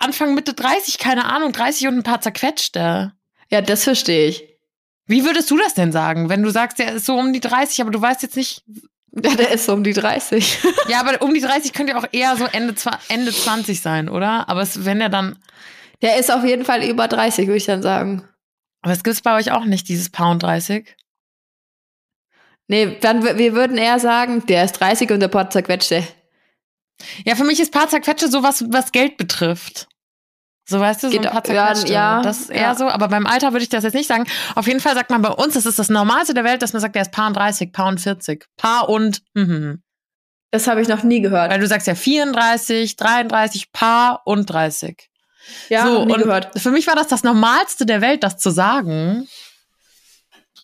Anfang Mitte 30, keine Ahnung, 30 und ein paar zerquetschte. ja, das verstehe ich. Wie würdest du das denn sagen, wenn du sagst, der ist so um die 30, aber du weißt jetzt nicht, Ja, der ist so um die 30. ja, aber um die 30 könnte ja auch eher so Ende, Ende 20 sein, oder? Aber es, wenn er dann, Der ist auf jeden Fall über 30, würde ich dann sagen. aber es gibt's bei euch auch nicht, dieses Paar und 30? Nee, dann, wir würden eher sagen, der ist 30 und der Pott zerquetschte. Ja, für mich ist Paar zerquetschte sowas, was Geld betrifft. So weißt du, so Geht ein paar auch- ja, zerquetschte. ja, das ist eher ja. so, aber beim Alter würde ich das jetzt nicht sagen. Auf jeden Fall sagt man bei uns, das ist das Normalste der Welt, dass man sagt, der ist Paar und 30, Paar und 40. Paar und, hm, hm, hm. Das habe ich noch nie gehört. Weil du sagst ja 34, 33, Paar und 30. ja, so, und gehört. für mich war das das Normalste der Welt, das zu sagen.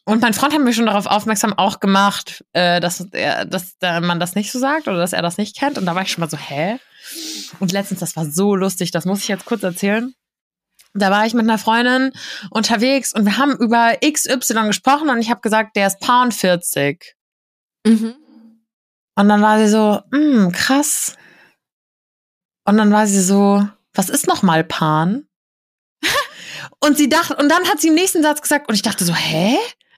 Und mein Freund hat mich schon darauf aufmerksam auch gemacht, äh, dass, er, dass da man das nicht so sagt oder dass er das nicht kennt. Und da war ich schon mal so, hä? Und letztens, das war so lustig, das muss ich jetzt kurz erzählen. Da war ich mit einer Freundin unterwegs und wir haben über XY gesprochen und ich habe gesagt, der ist Paar und 40. Mhm. Und dann war sie so, hm, krass. Und dann war sie so, was ist nochmal Pan? [LAUGHS] und sie dachte, und dann hat sie im nächsten Satz gesagt, und ich dachte so, hä?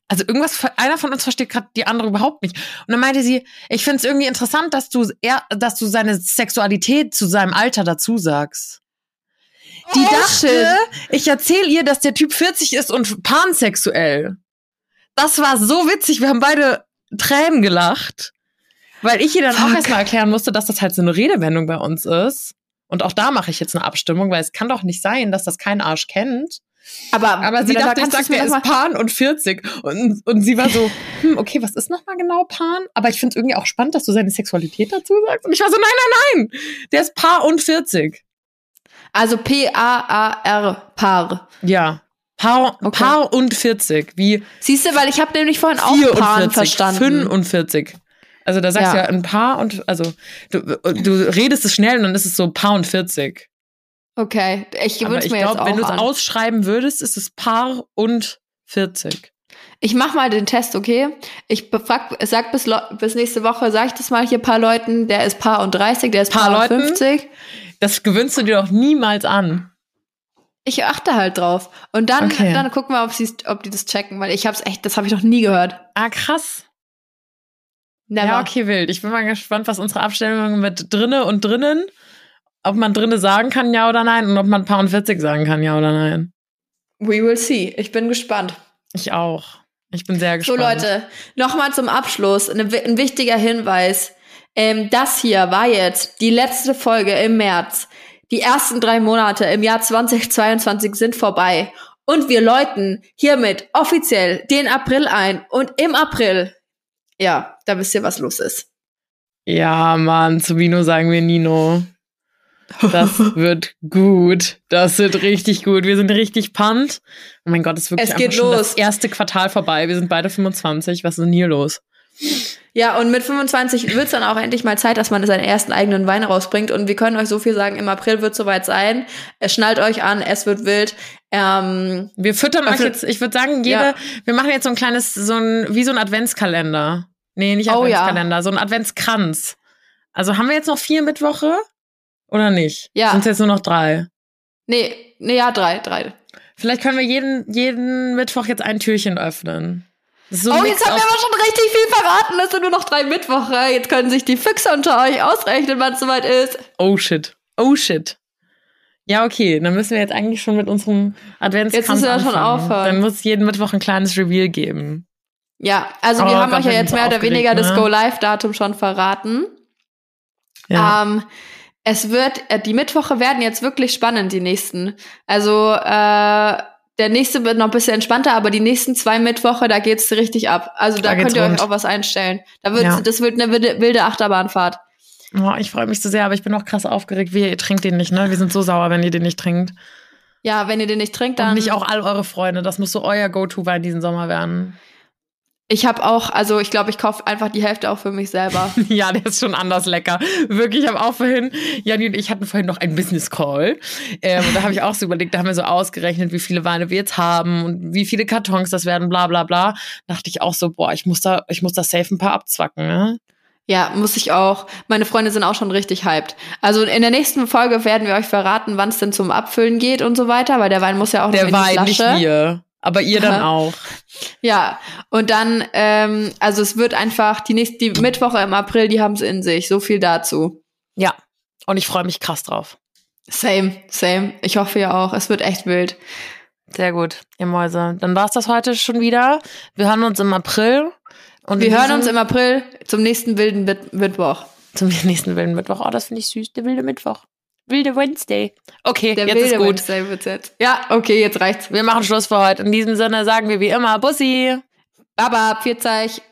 Also irgendwas, einer von uns versteht gerade die andere überhaupt nicht. Und dann meinte sie, ich finde es irgendwie interessant, dass du er, dass du seine Sexualität zu seinem Alter dazu sagst. Die Oh, dachte, shit. ich erzähle ihr, dass der Typ 40 ist und pansexuell. Das war so witzig. Wir haben beide Tränen gelacht. Weil ich ihr dann auch Fuck. erstmal erklären musste, dass das halt so eine Redewendung bei uns ist. Und auch da mache ich jetzt eine Abstimmung, weil es kann doch nicht sein, dass das kein Arsch kennt. Aber, Aber sie dachte, ich sag, noch ist Pan und 40. Und, und sie war so, [LAUGHS] hm, okay, was ist nochmal genau Pan? Aber ich finde es irgendwie auch spannend, dass du seine Sexualität dazu sagst. Und ich war so, nein, nein, nein, der ist Paar und 40. Also P-A-A-R, Paar. Ja. Paar, Okay. Paar und 40. Wie Siehst du, weil ich habe nämlich vorhin auch 44, Paaren verstanden. 45. Also da sagst du Ja. ja ein Paar und, also du, du redest es schnell und dann ist es so Paar und 40. Okay, ich gewünsche mir jetzt glaube, auch wenn du es ausschreiben würdest, ist es Paar und 40. Ich mach mal den Test, okay? Ich befrag, sag bis, bis nächste Woche, sag ich das mal hier paar Leuten, der ist Paar und 30, der ist Paar Paar, und Leuten? 50. Das gewöhnst du dir doch niemals an. Ich achte halt drauf. Und dann, Okay. dann gucken wir, ob, ob die das checken, weil ich hab's echt, das habe ich noch nie gehört. Ah, krass. Never. Ja, okay, wild. Ich bin mal gespannt, was unsere Abstellung mit drinne und drinnen, ob man drinne sagen kann, ja oder nein, und ob man Paar und 40 sagen kann, ja oder nein. We will see. Ich bin gespannt. Ich auch. Ich bin sehr So, gespannt. Leute, nochmal zum Abschluss. Eine, wi- ein wichtiger Hinweis. Ähm, das hier war jetzt die letzte Folge im März. Die ersten drei Monate im Jahr 2022 sind vorbei. Und wir läuten hiermit offiziell den April ein. Und im April, ja, da wisst ihr, was los ist. Ja, Mann, zu Vino sagen wir Nino. Das [LAUGHS] wird gut. Das wird richtig gut. Wir sind richtig pumped. Oh mein Gott, es ist wirklich Es geht los. das erste Quartal vorbei. Wir sind beide 25. Was ist denn hier los? Ja, und mit 25 wird's dann auch endlich mal Zeit, dass man seinen ersten eigenen Wein rausbringt. Und wir können euch so viel sagen, im April wird soweit sein. Es schnallt euch an, es wird wild. Ähm, Wir füttern euch jetzt, ich würde sagen, jede, Ja. wir machen jetzt so ein kleines, so ein, wie so ein Adventskalender. Nee, nicht Oh ja. Adventskalender, so ein Adventskranz. Also haben wir jetzt noch vier Mittwoche? Oder nicht? Ja. Sind jetzt nur noch drei? nee, nee, ja, drei, drei. Vielleicht können wir jeden, jeden Mittwoch jetzt ein Türchen öffnen. Das so Oh, jetzt haben wir aber schon richtig viel verraten. Es sind nur noch drei Mittwoche. Jetzt können sich die Füchse unter euch ausrechnen, wann es soweit ist. Oh shit. Oh shit. Ja, okay, dann müssen wir jetzt eigentlich schon mit unserem Adventskranz Jetzt müssen wir schon anfangen. aufhören. Dann muss es jeden Mittwoch ein kleines Reveal geben. Ja, also Oh wir haben Gott, euch ja jetzt mehr oder weniger das ne? Go-Live-Datum schon verraten. Ja. Ähm, es wird, äh, die Mittwoche werden jetzt wirklich spannend, die nächsten. Also, äh, der nächste wird noch ein bisschen entspannter, aber die nächsten zwei Mittwoche, da geht's richtig ab. Also da, Da könnt ihr rund. euch auch was einstellen. Da wird, Ja. das wird eine wilde, wilde Achterbahnfahrt. Oh, ich freue mich so sehr, aber ich bin auch krass aufgeregt. Wie, ihr trinkt den nicht, ne? Wir sind so sauer, wenn ihr den nicht trinkt. Ja, wenn ihr den nicht trinkt, dann. Und nicht auch all eure Freunde. Das muss so euer Go-To-Wein diesen Sommer werden. Ich habe auch, also ich glaube, ich kaufe einfach die Hälfte auch für mich selber. [LAUGHS] Ja, der ist schon anders lecker. Wirklich, ich habe auch vorhin, Janni und ich hatten vorhin noch einen Business Call. Ähm, und da habe ich auch so überlegt, da haben wir so ausgerechnet, wie viele Weine wir jetzt haben und wie viele Kartons das werden, bla bla bla. Da dachte ich auch so, boah, ich muss da, ich muss da safe ein paar abzwacken, ne? Ja, muss ich auch. Meine Freunde sind auch schon richtig hyped. Also in der nächsten Folge werden wir euch verraten, wann es denn zum Abfüllen geht und so weiter, weil der Wein muss ja auch Der noch in die Wein, nicht Flasche. wir. Aber ihr dann auch. Ja, und dann, ähm, also es wird einfach, die nächste, die Mittwoche im April, die haben es in sich. So viel dazu. Ja. Und ich freue mich krass drauf. Same, same. Ich hoffe ja auch. Es wird echt wild. Sehr gut, ihr Mäuse. Dann war's das heute schon wieder. Wir hören uns im April. Und Wir hören uns im April zum nächsten wilden Mitt- Mittwoch. zum nächsten wilden Mittwoch. Oh, das finde ich süß. Der wilde Mittwoch. Wilde Wednesday. Okay, Der jetzt ist gut. Wednesday wird's jetzt. Ja, okay, jetzt reicht's. Wir machen Schluss für heute. In diesem Sinne sagen wir wie immer Bussi. Baba, Pfiat euch.